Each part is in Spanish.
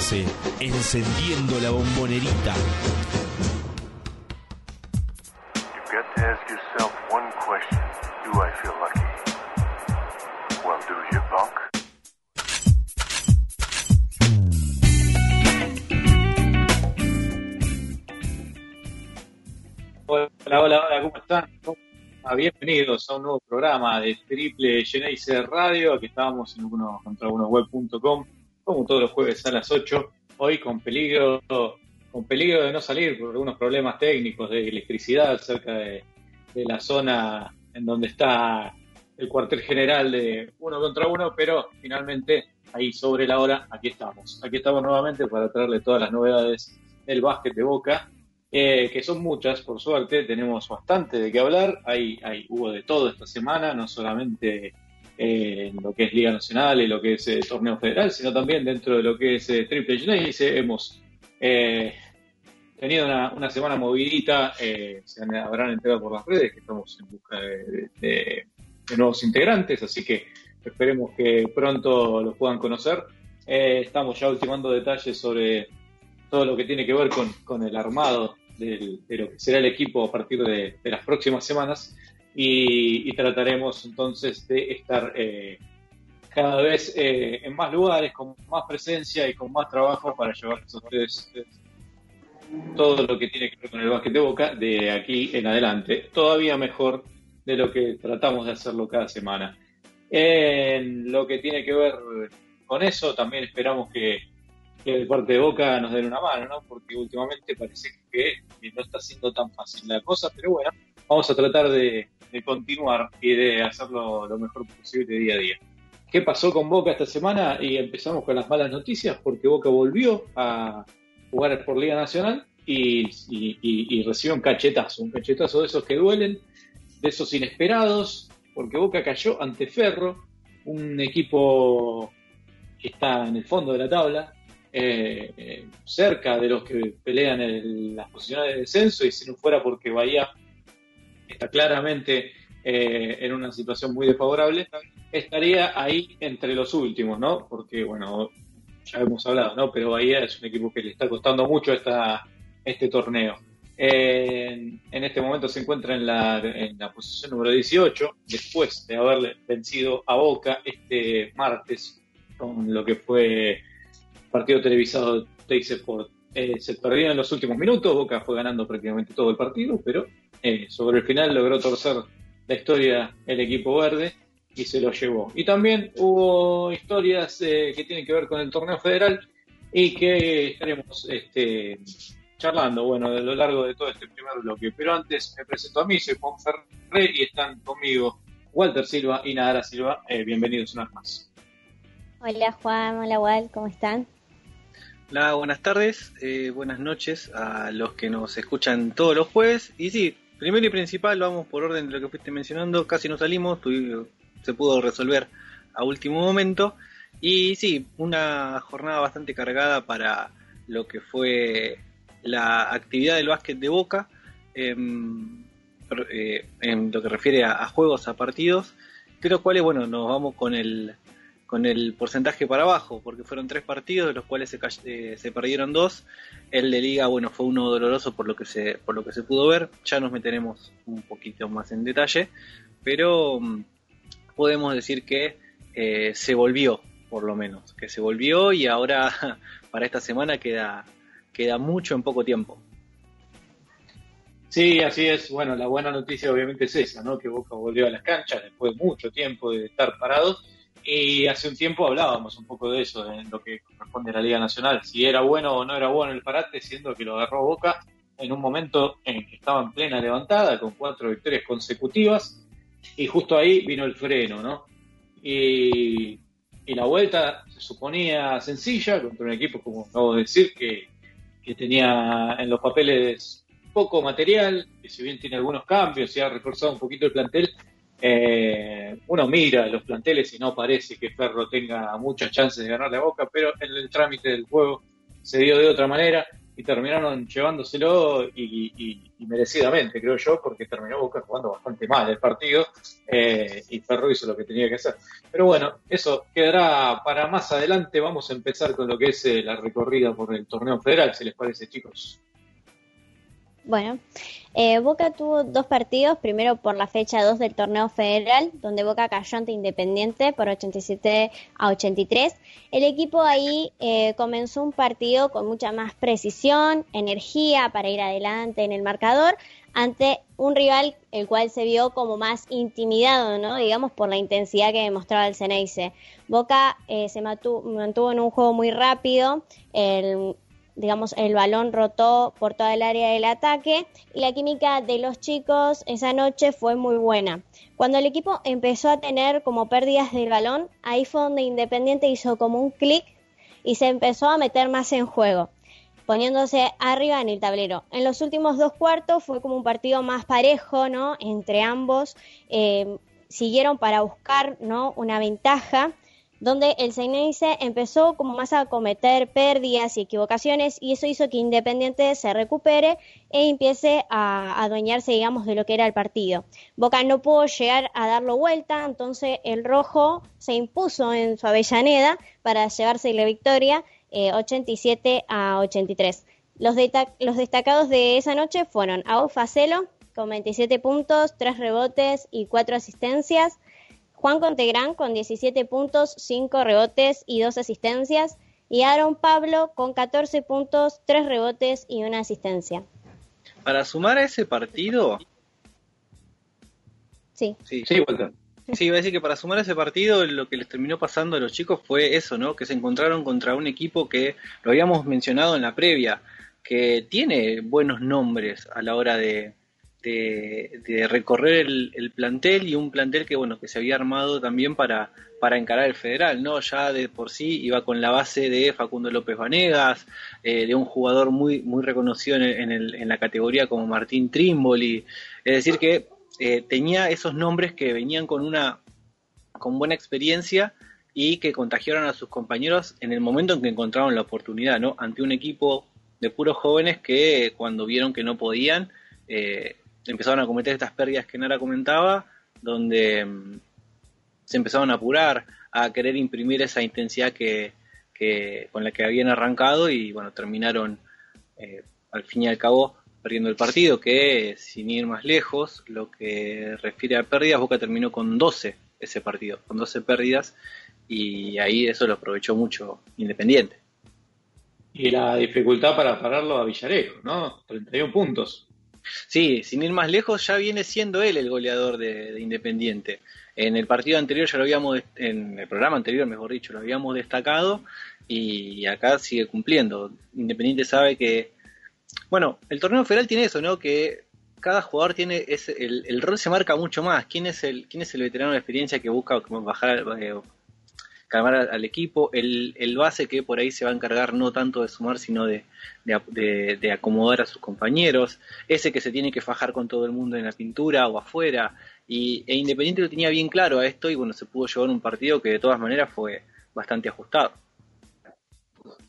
Geneise, encendiendo la bombonerita. Hola, hola, hola, ¿cómo están? Ah, Bienvenidos a un nuevo programa de Triple Geneise Radio. Aquí estábamos en uno contra uno web.com, como todos los jueves a las 8. Hoy con peligro, con peligro de no salir por algunos problemas técnicos de electricidad cerca de, la zona en donde está el cuartel general de uno contra uno, pero finalmente ahí sobre la hora, aquí estamos. Aquí estamos nuevamente para traerle todas las novedades del básquet de Boca eh, que son muchas, por suerte, tenemos bastante de qué hablar, hay, hay, hubo de todo esta semana, no solamente en lo que es Liga Nacional y lo que es eh, Torneo Federal, sino también dentro de lo que es eh, Triple Genesis, hemos eh, tenido una, semana movidita, eh, se habrán enterado por las redes que estamos en busca de, nuevos integrantes, así que esperemos que pronto los puedan conocer. estamos ya ultimando detalles sobre todo lo que tiene que ver con, el armado de lo que será el equipo a partir de las próximas semanas y, y, trataremos entonces de estar eh, cada vez eh, en más lugares, con más presencia y con más trabajo para llevarles a ustedes todo lo que tiene que ver con el básquet de Boca de aquí en adelante, todavía mejor de lo que tratamos de hacerlo cada semana. En lo que tiene que ver con eso, también esperamos que que de parte de Boca nos den una mano, ¿no? Porque últimamente parece que no está siendo tan fácil la cosa, pero bueno, vamos a tratar de, de continuar y de hacerlo lo mejor posible día a día. ¿Qué pasó con Boca esta semana? Y empezamos con las malas noticias, porque Boca volvió a jugar por Liga Nacional y, recibió un cachetazo, un cachetazo de esos que duelen, de esos inesperados, porque Boca cayó ante Ferro, un equipo que está en el fondo de la tabla, eh, eh, cerca de los que pelean en las posiciones de descenso y si no fuera porque Bahía está claramente eh, en una situación muy desfavorable, estaría ahí entre los últimos, ¿no? Porque, bueno, ya hemos hablado, ¿no? Pero Bahía es un equipo que le está costando mucho esta, este torneo. En, este momento se encuentra en la, en la posición número 18, después de haberle vencido a Boca este martes con lo que fue partido televisado de Sport. Eh, se perdieron en los últimos minutos, Boca fue ganando prácticamente todo el partido, pero eh, sobre el final logró torcer la historia el equipo verde y se lo llevó. Y también hubo historias eh, que tienen que ver con el torneo federal y que estaremos este, charlando, bueno, a lo largo de todo este primer bloque. Pero antes me presento a mí, soy Juan Ferré y están conmigo Walter Silva y Nadara Silva. bienvenidos una vez más. Hola Juan, hola Wal, ¿cómo están? Hola, buenas tardes, eh, buenas noches a los que nos escuchan todos los jueves. Y sí, primero y principal, vamos por orden de lo que fuiste mencionando, casi no salimos, se pudo resolver a último momento. Y sí, una jornada bastante cargada para lo que fue la actividad del básquet de Boca, eh, eh, en lo que refiere a, a, juegos, a partidos, de los cuales, bueno, nos vamos con el con el porcentaje para abajo, porque fueron tres partidos, de los cuales se, eh, se, perdieron dos. El de liga, bueno, fue uno doloroso por lo que se, por lo que se pudo ver. Ya nos meteremos un poquito más en detalle, pero um, podemos decir que eh, se volvió, por lo menos, que se volvió y ahora para esta semana queda, queda mucho en poco tiempo. Sí, así es. Bueno, la buena noticia obviamente es esa, ¿no? Que Boca volvió a las canchas después de mucho tiempo de estar parados y hace un tiempo hablábamos un poco de eso, en lo que corresponde a la Liga Nacional, si era bueno o no era bueno el parate, siendo que lo agarró Boca en un momento en que estaba en plena levantada, con cuatro victorias consecutivas, y justo ahí vino el freno, ¿no? Y, la vuelta se suponía sencilla contra un equipo, como acabo de decir, que, que tenía en los papeles poco material, que si bien tiene algunos cambios y ha reforzado un poquito el plantel, eh, uno mira los planteles y no parece que Ferro tenga muchas chances de ganarle a Boca, pero en el trámite del juego se dio de otra manera y terminaron llevándoselo y, merecidamente, creo yo, porque terminó Boca jugando bastante mal el partido eh, y Ferro hizo lo que tenía que hacer. Pero bueno, eso quedará para más adelante. Vamos a empezar con lo que es eh, la recorrida por el torneo federal, si les parece, chicos. Bueno, eh, Boca tuvo dos partidos, primero por la fecha 2 del torneo federal, donde Boca cayó ante Independiente por 87 a 83. El equipo ahí eh, comenzó un partido con mucha más precisión, energía para ir adelante en el marcador, ante un rival el cual se vio como más intimidado, ¿no? digamos, por la intensidad que demostraba el Ceneice. Boca eh, se mantuvo, mantuvo, en un juego muy rápido, el, digamos, el balón rotó por toda el área del ataque y la química de los chicos esa noche fue muy buena. Cuando el equipo empezó a tener como pérdidas del balón, ahí fue donde Independiente hizo como un clic y se empezó a meter más en juego, poniéndose arriba en el tablero. En los últimos dos cuartos fue como un partido más parejo, ¿no? Entre ambos eh, siguieron para buscar, ¿no? Una ventaja donde el Seineice empezó como más a cometer pérdidas y equivocaciones y eso hizo que Independiente se recupere e empiece a adueñarse, digamos, de lo que era el partido. Boca no pudo llegar a darlo vuelta, entonces el rojo se impuso en su Avellaneda para llevarse la victoria 87 eh, a 83. Los, los destacados de esa noche fueron Facelo con 27 puntos, 3 rebotes y 4 asistencias, Juan Contegrán con 17 puntos, 5 rebotes y 2 asistencias. Y Aaron Pablo con 14 puntos, 3 rebotes y una asistencia. Para sumar a ese partido. Sí. Sí, sí, Sí, iba a decir que para sumar a ese partido lo que les terminó pasando a los chicos fue eso, ¿no? Que se encontraron contra un equipo que lo habíamos mencionado en la previa, que tiene buenos nombres a la hora de, de, recorrer el, plantel y un plantel que bueno que se había armado también para, para encarar el federal, ¿no? Ya de por sí iba con la base de Facundo López Vanegas, eh, de un jugador muy, muy reconocido en, el, en, la categoría como Martín Trimboli, es decir que eh, tenía esos nombres que venían con una con buena experiencia y que contagiaron a sus compañeros en el momento en que encontraron la oportunidad, ¿no? Ante un equipo de puros jóvenes que cuando vieron que no podían, eh, empezaron a cometer estas pérdidas que Nara comentaba, donde mm, se empezaron a apurar, a querer imprimir esa intensidad que, con la que habían arrancado y bueno, terminaron eh, al fin y al cabo perdiendo el partido, que sin ir más lejos, lo que refiere a pérdidas, Boca terminó con 12 ese partido, con 12 pérdidas y ahí eso lo aprovechó mucho Independiente. Y la dificultad para pararlo a Villarejo, ¿no? 31 puntos. Sí, sin ir más lejos, ya viene siendo él el goleador de, Independiente. En el partido anterior ya lo habíamos, en el programa anterior, mejor dicho, lo habíamos destacado y acá sigue cumpliendo. Independiente sabe que, bueno, el torneo federal tiene eso, ¿no? Que cada jugador tiene ese, el, rol se marca mucho más. ¿Quién es el, quién es el veterano de experiencia que busca bajar, eh, calmar al, equipo, el, el, base que por ahí se va a encargar no tanto de sumar, sino de, de, acomodar a sus compañeros, ese que se tiene que fajar con todo el mundo en la pintura o afuera, y, e Independiente lo tenía bien claro a esto y bueno, se pudo llevar un partido que de todas maneras fue bastante ajustado.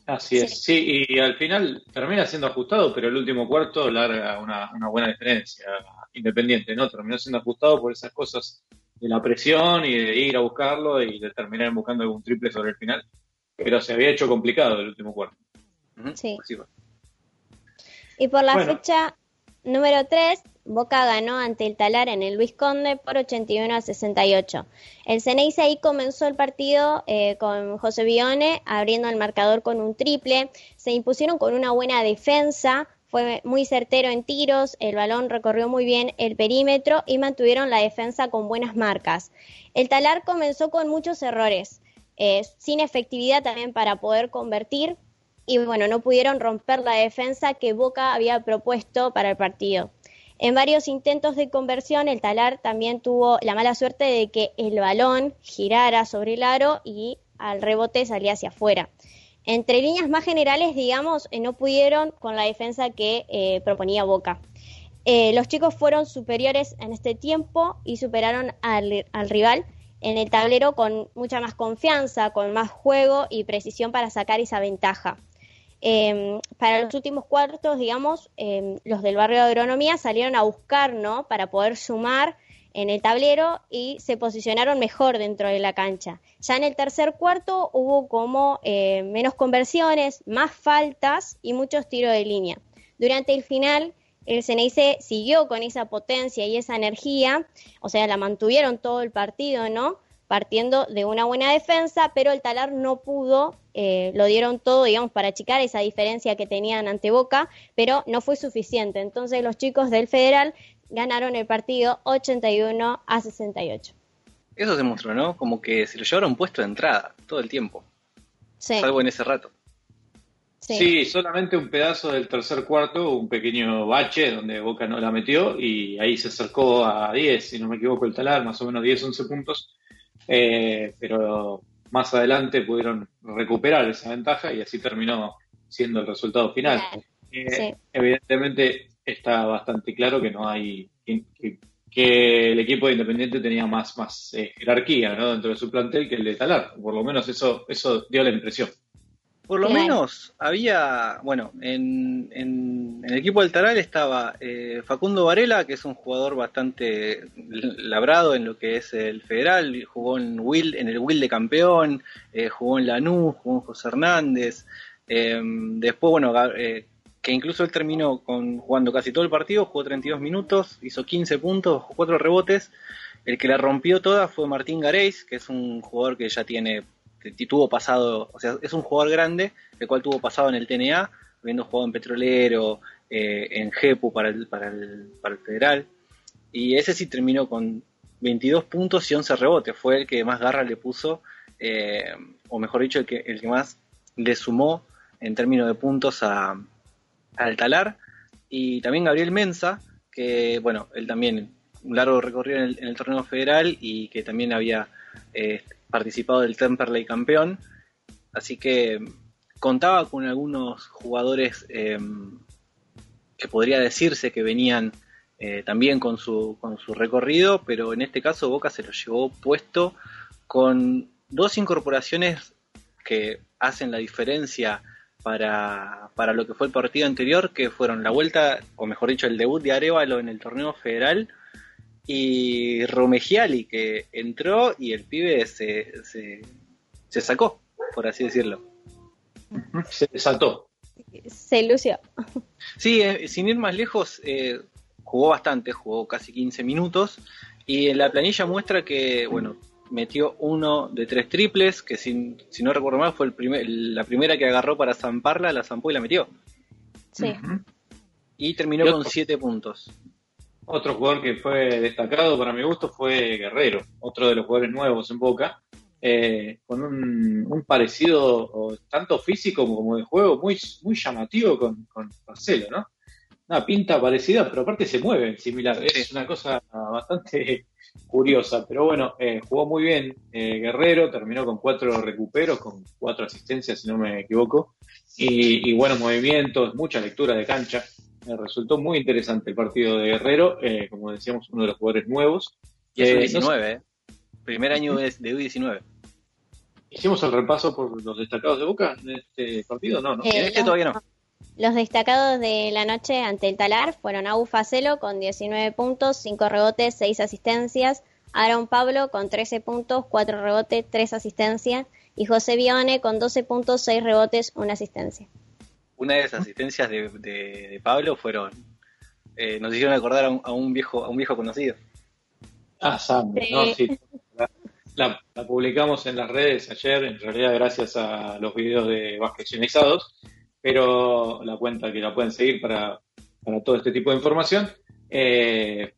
Así es, sí, y al final termina siendo ajustado, pero el último cuarto larga una, una buena diferencia. Independiente, ¿no? Terminó siendo ajustado por esas cosas de la presión y de ir a buscarlo y de terminar buscando algún triple sobre el final. Pero se había hecho complicado el último cuarto. Sí. Y por la fecha número 3, Boca ganó ante el Talar en el Luis Conde por 81 a 68. El Ceneice ahí comenzó el partido eh, con José Bione abriendo el marcador con un triple. Se impusieron con una buena defensa, fue muy certero en tiros, el balón recorrió muy bien el perímetro y mantuvieron la defensa con buenas marcas. El talar comenzó con muchos errores, eh, sin efectividad también para poder convertir y bueno, no pudieron romper la defensa que Boca había propuesto para el partido. En varios intentos de conversión, el talar también tuvo la mala suerte de que el balón girara sobre el aro y al rebote salía hacia afuera. Entre líneas más generales, digamos, eh, no pudieron con la defensa que eh, proponía Boca. Eh, los chicos fueron superiores en este tiempo y superaron al, rival en el tablero con mucha más confianza, con más juego y precisión para sacar esa ventaja. eh, para los últimos cuartos, digamos, eh, los del barrio de agronomía salieron a buscar, ¿no? Para poder sumar en el tablero y se posicionaron mejor dentro de la cancha. Ya en el tercer cuarto hubo como eh, menos conversiones, más faltas y muchos tiros de línea. Durante el final, el Ceneice siguió con esa potencia y esa energía, o sea, la mantuvieron todo el partido, ¿no? Partiendo de una buena defensa, pero el Talar no pudo, eh, lo dieron todo, digamos, para achicar esa diferencia que tenían ante Boca, pero no fue suficiente. Entonces los chicos del Federal ganaron el partido 81 a 68. Eso se mostró, ¿no? Como que se lo llevaron puesto de entrada todo el tiempo, Sí, salvo en ese rato. sí. Sí, solamente un pedazo del tercer cuarto, un pequeño bache donde Boca no la metió y ahí se acercó a 10, si no me equivoco, el talar, más o menos 10, 11 puntos. Eh, pero más adelante pudieron recuperar esa ventaja y así terminó siendo el resultado final. Eh, sí. Evidentemente está bastante claro que no hay que, que- que el equipo de Independiente tenía más, más eh, jerarquía ¿no? dentro de su plantel que el de Talar. Por lo menos eso, eso dio la impresión. Por lo menos había, bueno, en, en- en el equipo del Taral estaba eh, Facundo Varela, que es un jugador bastante labrado en lo que es el federal, jugó en, Will, en el Will de campeón, eh, jugó en Lanús, jugó en José Hernández, eh, después, bueno, eh, que incluso él terminó con, jugando casi todo el partido, jugó 32 minutos, hizo 15 puntos, 4 rebotes, el que la rompió toda fue Martín Gareis, que es un jugador que ya tiene tuvo pasado, o sea, es un jugador grande, el cual tuvo pasado en el TNA, habiendo jugado en Petrolero, eh, en GEPU para el, para, el, para el Federal, y ese sí terminó con 22 puntos y 11 rebotes, fue el que más garra le puso, eh, o mejor dicho, el que, el que más le sumó en términos de puntos a, al Talar, y también Gabriel Mensa, que bueno, él también un largo recorrido en el, en el torneo federal y que también había eh, participado del Temperley campeón, así que contaba con algunos jugadores eh, que podría decirse que venían eh, también con su, con su recorrido, pero en este caso Boca se lo llevó puesto con dos incorporaciones que hacen la diferencia para, para lo que fue el partido anterior, que fueron la vuelta, o mejor dicho, el debut de Arevalo en el torneo federal y Romegiali, que entró y el pibe se, se, se sacó, por así decirlo. Se desató. Se lució. Sí, eh, sin ir más lejos, eh, jugó bastante, jugó casi 15 minutos y en la planilla muestra que, bueno, metió uno de tres triples, que sin, si no recuerdo mal fue el primer, la primera que agarró para zamparla, la zampó y la metió. Sí. Y terminó Y con. 7 puntos. Otro jugador que fue destacado para mi gusto fue Guerrero, otro de los jugadores nuevos en Boca, eh, con un, un parecido o tanto físico como de juego muy, muy llamativo con, con Marcelo, ¿no? Una pinta parecida, pero aparte se mueve similar. Es una cosa bastante curiosa, pero bueno, eh, jugó muy bien eh, Guerrero, terminó con cuatro recuperos, con cuatro asistencias, si no me equivoco, y, y buenos movimientos, mucha lectura de cancha. Me resultó muy interesante el partido de Guerrero, eh, como decíamos, uno de los jugadores nuevos. Y es Eh, un no sé- 19, ¿eh? Primer año de, de U19. ¿Hicimos el repaso por los destacados de Boca en este partido? No, no. Eh, En este todavía no. Los destacados de la noche ante el Talar fueron Agu Facelo con 19 puntos, 5 rebotes, 6 asistencias, Aaron Pablo con 13 puntos, 4 rebotes, 3 asistencias y José Bione con 12 puntos, 6 rebotes, 1 asistencia. Una de las asistencias de, de- de Pablo fueron. eh, nos hicieron acordar a un, a un viejo a un viejo conocido. Ah, Sí. no, sí. La, la- la publicamos en las redes ayer, en realidad gracias a los videos de Vasquecionizados, pero la cuenta que la pueden seguir para, para todo este tipo de información. Eh,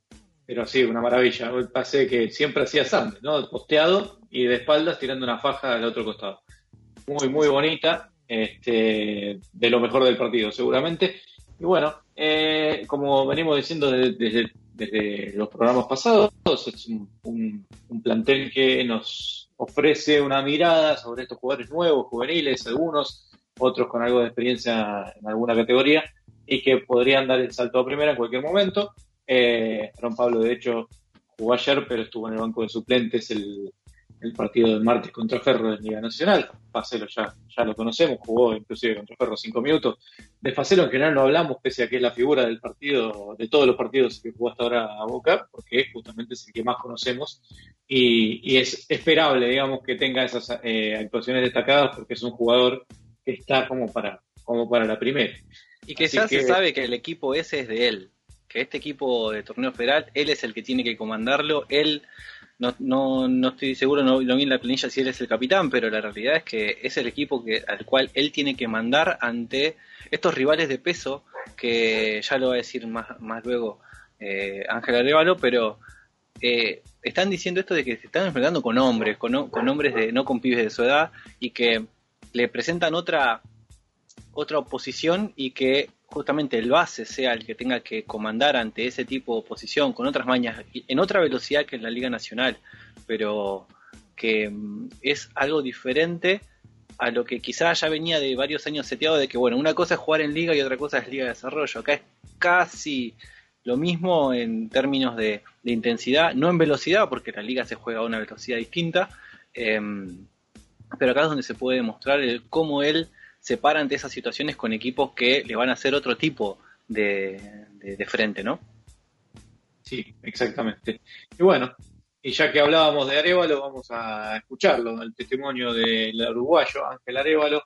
pero sí, una maravilla. El pase que siempre hacía Sandro, ¿no? Posteado y de espaldas tirando una faja al otro costado. Muy, muy bonita. Este, de lo mejor del partido, seguramente. Y bueno, eh, como venimos diciendo desde- desde los programas pasados, es un, un- un plantel que nos ofrece una mirada sobre estos jugadores nuevos, juveniles, algunos, otros con algo de experiencia en alguna categoría y que podrían dar el salto a primera en cualquier momento. Eh, Aaron Pablo, de hecho, jugó ayer, pero estuvo en el banco de suplentes el, partido del martes contra Ferro de Liga Nacional. Facelo ya, ya lo conocemos, jugó inclusive contra Ferro cinco minutos. De Facelo en general no hablamos, pese a que es la figura del partido, de todos los partidos que jugó hasta ahora a Boca, porque justamente es el que más conocemos y, es esperable, digamos, que tenga esas eh, actuaciones destacadas porque es un jugador está como para, como para la primera. Y que ya se sabe que el equipo ese es de él, que este equipo de torneo federal, él es el que tiene que comandarlo, él no, no, no estoy seguro, no, vi en la planilla si él es el capitán, pero la realidad es que es el equipo que, al cual él tiene que mandar ante estos rivales de peso, que ya lo va a decir más, más luego eh, Ángel Arevalo, pero eh, están diciendo esto de que se están enfrentando con hombres, con, con hombres de, no con pibes de su edad, y que le presentan otra, otra oposición y que justamente el base sea el que tenga que comandar ante ese tipo de oposición con otras mañas, en otra velocidad que en la Liga Nacional, pero que mm, es algo diferente a lo que quizás ya venía de varios años seteado de que, bueno, una cosa es jugar en liga y otra cosa es liga de desarrollo. Acá es casi lo mismo en términos de, intensidad, no en velocidad, porque la liga se juega a una velocidad distinta, em, pero acá es donde se puede demostrar el, cómo él se para ante esas situaciones con equipos que le van a hacer otro tipo de, frente, ¿no? Sí, exactamente. Y bueno, y ya que hablábamos de Arevalo, vamos a escucharlo, el testimonio del uruguayo Ángel Arevalo,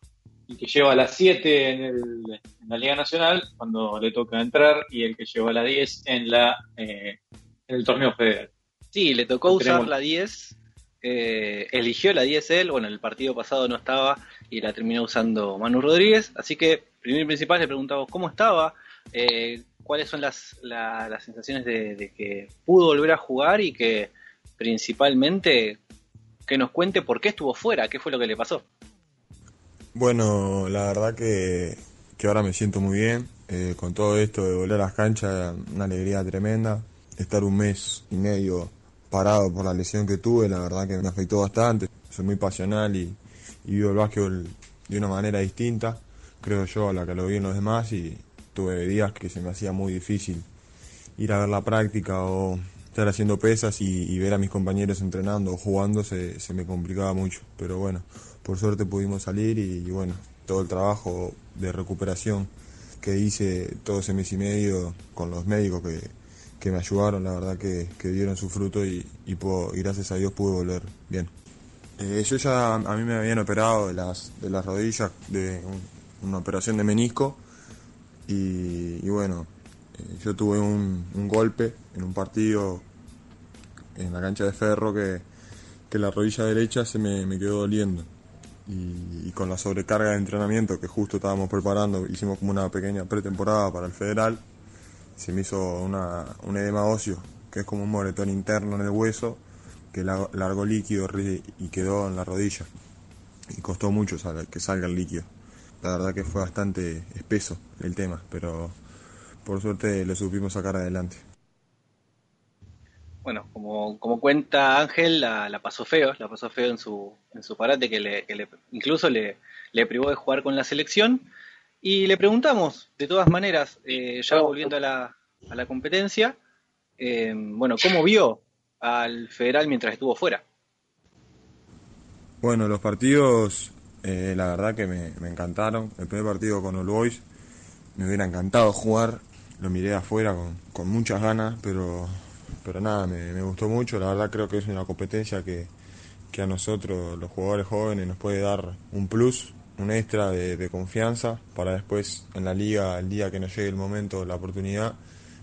y que lleva las 7 en, la Liga Nacional cuando le toca entrar y el que lleva la 10 en la eh, en el torneo federal. Sí, le tocó usar la 10 eh, eligió la 10 él, bueno, el partido pasado no estaba y la terminó usando Manu Rodríguez, así que primero y principal le preguntamos cómo estaba, eh, cuáles son las, las sensaciones de, que pudo volver a jugar y que principalmente que nos cuente por qué estuvo fuera, qué fue lo que le pasó. Bueno, la verdad que, que ahora me siento muy bien, eh, con todo esto de volver a las canchas, una alegría tremenda, estar un mes y medio parado por la lesión que tuve, la verdad que me afectó bastante. Soy muy pasional y, vivo el básquetbol de una manera distinta, creo yo, a la que lo vi en los demás y tuve días que se me hacía muy difícil ir a ver la práctica o estar haciendo pesas y, ver a mis compañeros entrenando o jugando se, se, me complicaba mucho. Pero bueno, por suerte pudimos salir y, y bueno, todo el trabajo de recuperación que hice todo ese mes y medio con los médicos que, que me ayudaron, la verdad que, dieron su fruto y, y, gracias a Dios pude volver bien. Eh, yo ya a mí me habían operado de las, de las rodillas, de una operación de menisco y, bueno, eh, yo tuve un, golpe en un partido en la cancha de ferro que, la rodilla derecha se me, quedó doliendo. Y, y, con la sobrecarga de entrenamiento que justo estábamos preparando, hicimos como una pequeña pretemporada para el federal se me hizo una, un edema óseo, que es como un moretón interno en el hueso, que largó líquido y quedó en la rodilla. Y costó mucho que salga el líquido. La verdad que fue bastante espeso el tema, pero por suerte lo supimos sacar adelante. Bueno, como, como cuenta Ángel, la, pasó feo, la pasó feo en su, en su parate, que, le, que le, incluso le, le privó de jugar con la selección y le preguntamos, de todas maneras, eh, ya volviendo a la, a la competencia, eh, bueno, ¿cómo vio al federal mientras estuvo fuera? Bueno, los partidos, eh, la verdad que me, encantaron. El primer partido con All Boys me hubiera encantado jugar, lo miré afuera con, con muchas ganas, pero, pero nada, me, me, gustó mucho. La verdad creo que es una competencia que, que a nosotros, los jugadores jóvenes, nos puede dar un plus un extra de, confianza para después en la liga, el día que nos llegue el momento, la oportunidad,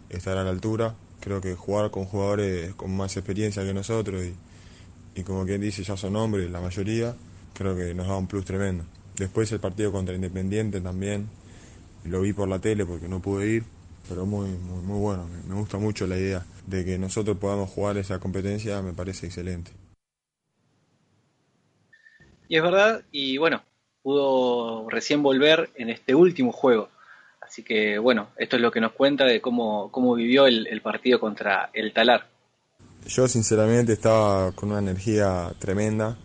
estar a la altura. Creo que jugar con jugadores con más experiencia que nosotros y, como quien dice, ya son hombres la mayoría, creo que nos da un plus tremendo. Después el partido contra Independiente también, lo vi por la tele porque no pude ir, pero muy, muy, muy bueno. Me gusta mucho la idea de que nosotros podamos jugar esa competencia, me parece excelente. Y es verdad, y bueno, pudo recién volver en este último juego. Así que bueno, esto es lo que nos cuenta de cómo, cómo vivió el, partido contra el Talar. Yo sinceramente estaba con una energía tremenda,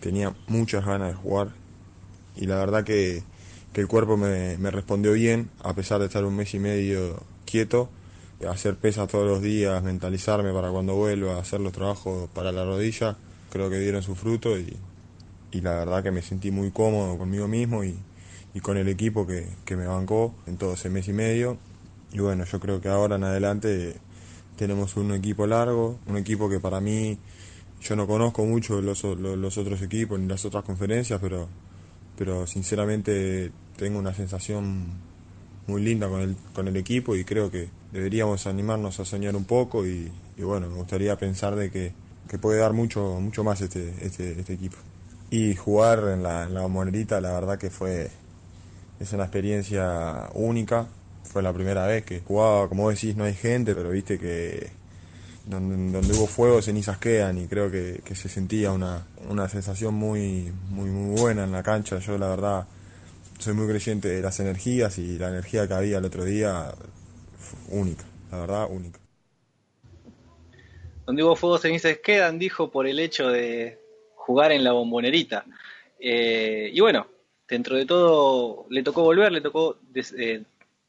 tenía muchas ganas de jugar y la verdad que, el cuerpo me, me, respondió bien, a pesar de estar un mes y medio quieto, hacer pesas todos los días, mentalizarme para cuando vuelva, hacer los trabajos para la rodilla, creo que dieron su fruto y, y la verdad que me sentí muy cómodo conmigo mismo y, con el equipo que, me bancó en todo ese mes y medio. Y bueno, yo creo que ahora en adelante tenemos un equipo largo, un equipo que para mí yo no conozco mucho los, los, otros equipos ni las otras conferencias, pero, pero sinceramente tengo una sensación muy linda con el, con el equipo y creo que deberíamos animarnos a soñar un poco y, y bueno, me gustaría pensar de que, que, puede dar mucho, mucho más este, este, este equipo. Y jugar en la, la monerita, la verdad que fue es una experiencia única. Fue la primera vez que jugaba, como decís, no hay gente, pero viste que donde, donde hubo fuego cenizas quedan y creo que, que se sentía una, una sensación muy, muy, muy buena en la cancha. Yo la verdad soy muy creyente de las energías y la energía que había el otro día única, la verdad única. Donde hubo fuego cenizas quedan, dijo por el hecho de jugar en la bombonerita. Eh, y bueno, dentro de todo le tocó volver, le tocó eh,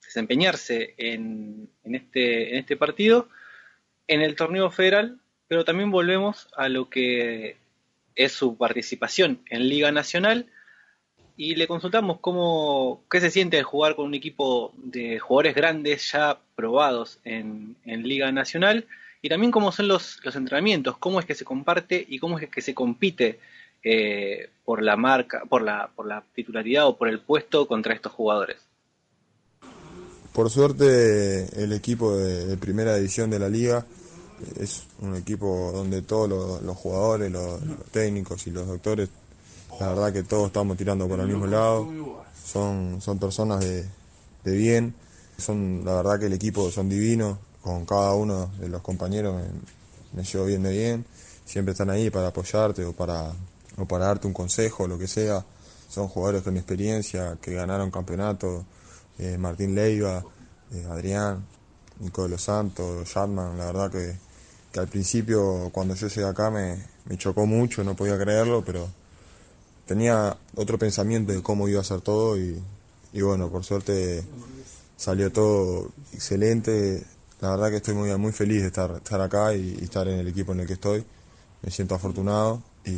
desempeñarse en, en, este, en este partido, en el torneo federal, pero también volvemos a lo que es su participación en Liga Nacional y le consultamos cómo, qué se siente el jugar con un equipo de jugadores grandes ya probados en Liga Nacional y también cómo son los, los entrenamientos, cómo es que se comparte y cómo es que se compite eh, por la marca, por la, por la titularidad o por el puesto contra estos jugadores. Por suerte el equipo de, primera división de la liga es un equipo donde todos los, jugadores, los, los, técnicos y los doctores, la verdad que todos estamos tirando por el mismo lado, son, son personas de, de bien, son la verdad que el equipo son divinos, con cada uno de los compañeros me, llevo bien de bien, siempre están ahí para apoyarte o para, o para darte un consejo, lo que sea, son jugadores con experiencia que ganaron campeonato, eh, Martín Leiva, eh, Adrián, Nico de los Santos, Shatman, la verdad que, que, al principio cuando yo llegué acá me, me, chocó mucho, no podía creerlo, pero tenía otro pensamiento de cómo iba a ser todo y, y bueno, por suerte salió todo excelente. La verdad que estoy muy, muy feliz de estar, estar acá y, estar en el equipo en el que estoy. Me siento afortunado y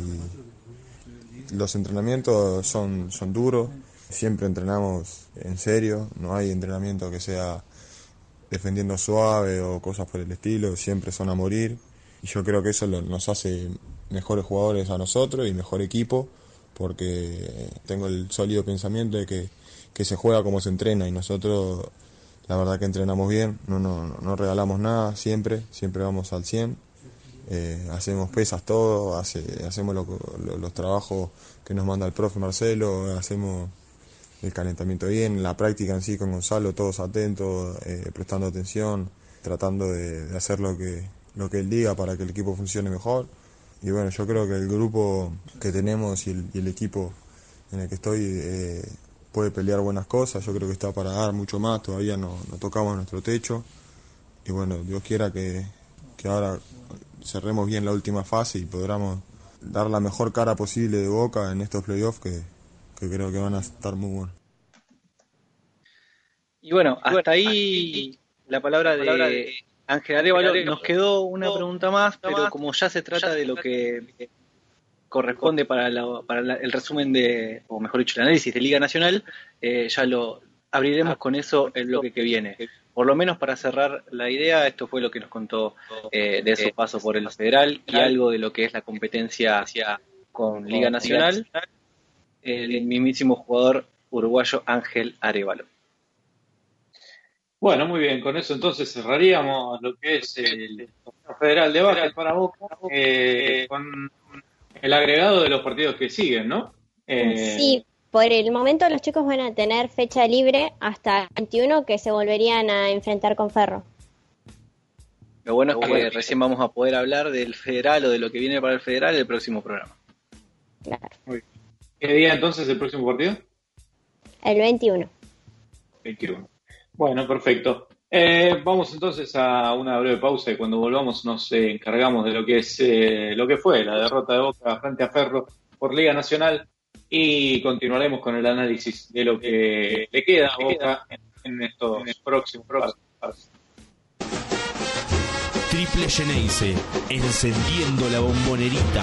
los entrenamientos son, son duros, siempre entrenamos en serio, no hay entrenamiento que sea defendiendo suave o cosas por el estilo, siempre son a morir. Y yo creo que eso nos hace mejores jugadores a nosotros y mejor equipo, porque tengo el sólido pensamiento de que, que se juega como se entrena y nosotros la verdad que entrenamos bien, no, no, no regalamos nada siempre, siempre vamos al 100. Eh, hacemos pesas todo, hace, hacemos lo, lo, los trabajos que nos manda el profe Marcelo, hacemos el calentamiento bien, la práctica en sí con Gonzalo, todos atentos, eh, prestando atención, tratando de, hacer lo que, lo que él diga para que el equipo funcione mejor. Y bueno, yo creo que el grupo que tenemos y el, y el equipo en el que estoy eh, puede pelear buenas cosas, yo creo que está para dar mucho más, todavía no, no tocamos nuestro techo. Y bueno, Dios quiera que, que ahora cerremos bien la última fase y podamos dar la mejor cara posible de Boca en estos playoffs que, que creo que van a estar muy buenos. Y bueno, hasta ahí la palabra de Ángel Arevalo. Nos quedó una pregunta más, pero como ya se trata de lo que corresponde para, la, para la, el resumen de, o mejor dicho, el análisis de Liga Nacional, eh, ya lo abriremos con eso el bloque que viene. Por lo menos para cerrar la idea, esto fue lo que nos contó eh, de esos pasos por el federal y algo de lo que es la competencia con Liga Nacional, el mismísimo jugador uruguayo Ángel Arevalo. Bueno, muy bien, con eso entonces cerraríamos lo que es el federal de básquet para Boca eh, con el agregado de los partidos que siguen, ¿no? Eh, sí, por el momento los chicos van a tener fecha libre hasta el 21 que se volverían a enfrentar con Ferro. Lo bueno es que bueno, recién vamos a poder hablar del federal o de lo que viene para el federal el próximo programa. Claro. ¿Qué día entonces el próximo partido? El 21. 21. Bueno, perfecto. Eh, vamos entonces a una breve pausa y cuando volvamos nos eh, encargamos de lo que es eh, lo que fue la derrota de Boca frente a Ferro por Liga Nacional y continuaremos con el análisis de lo que le queda a Boca en, en estos próximos pasos. Triple Geneise, encendiendo la bombonerita.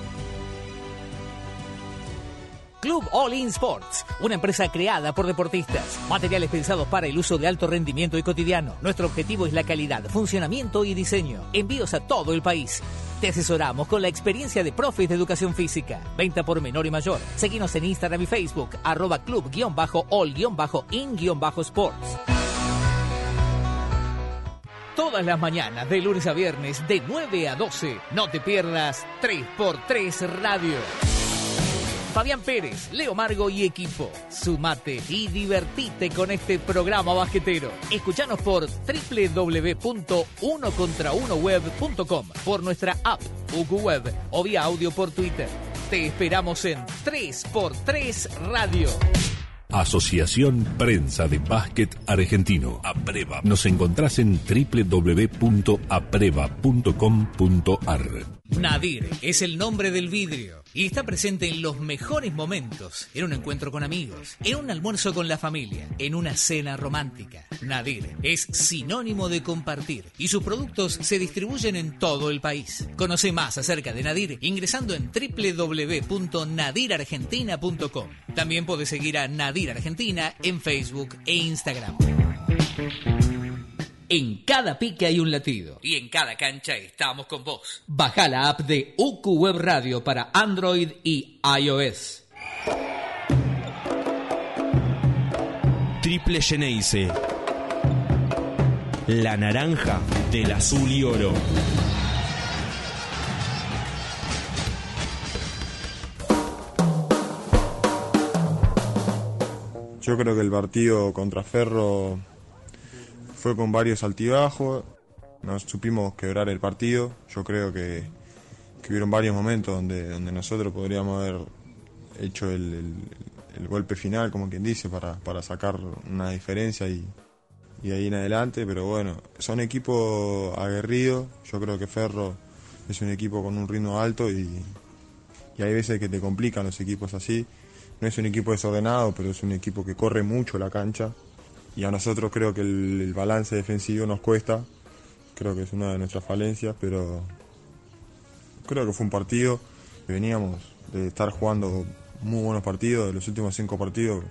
Club All In Sports, una empresa creada por deportistas. Materiales pensados para el uso de alto rendimiento y cotidiano. Nuestro objetivo es la calidad, funcionamiento y diseño. Envíos a todo el país. Te asesoramos con la experiencia de profes de educación física. Venta por menor y mayor. Seguimos en Instagram y Facebook, arroba club-all-in-sports. Todas las mañanas, de lunes a viernes, de 9 a 12. No te pierdas 3x3 Radio. Fabián Pérez, Leo Margo y equipo. Sumate y divertite con este programa basquetero. Escuchanos por www.unocontraunoweb.com, por nuestra app UQ Web o vía audio por Twitter. Te esperamos en 3x3 Radio. Asociación Prensa de Básquet Argentino. Apreva. Nos encontrás en www.apreva.com.ar. Nadir es el nombre del vidrio y está presente en los mejores momentos, en un encuentro con amigos, en un almuerzo con la familia, en una cena romántica. Nadir es sinónimo de compartir y sus productos se distribuyen en todo el país. Conoce más acerca de Nadir ingresando en www.nadirargentina.com. También puedes seguir a Nadir Argentina en Facebook e Instagram. En cada pique hay un latido. Y en cada cancha estamos con vos. Baja la app de UQ Web Radio para Android y iOS. Triple Geneise. La naranja del azul y oro. Yo creo que el partido contra Ferro fue con varios altibajos, nos supimos quebrar el partido, yo creo que, hubieron varios momentos donde, donde nosotros podríamos haber hecho el, el- el golpe final, como quien dice, para, para sacar una diferencia y, y ahí en adelante, pero bueno, son equipos aguerridos, yo creo que Ferro es un equipo con un ritmo alto y, y hay veces que te complican los equipos así. No es un equipo desordenado, pero es un equipo que corre mucho la cancha y a nosotros creo que el, balance defensivo nos cuesta, creo que es una de nuestras falencias, pero creo que fue un partido que veníamos de estar jugando muy buenos partidos, de los últimos cinco partidos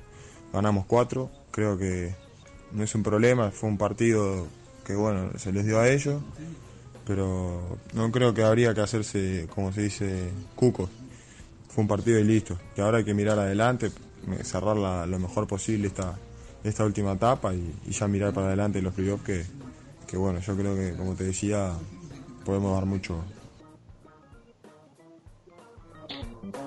ganamos cuatro, creo que no es un problema, fue un partido que bueno, se les dio a ellos, pero no creo que habría que hacerse, como se dice, cucos. Fue un partido y listo. Y ahora hay que mirar adelante, cerrar la- lo mejor posible esta, esta última etapa y, ya mirar para adelante los playoffs que, que bueno, yo creo que como te decía, podemos dar mucho,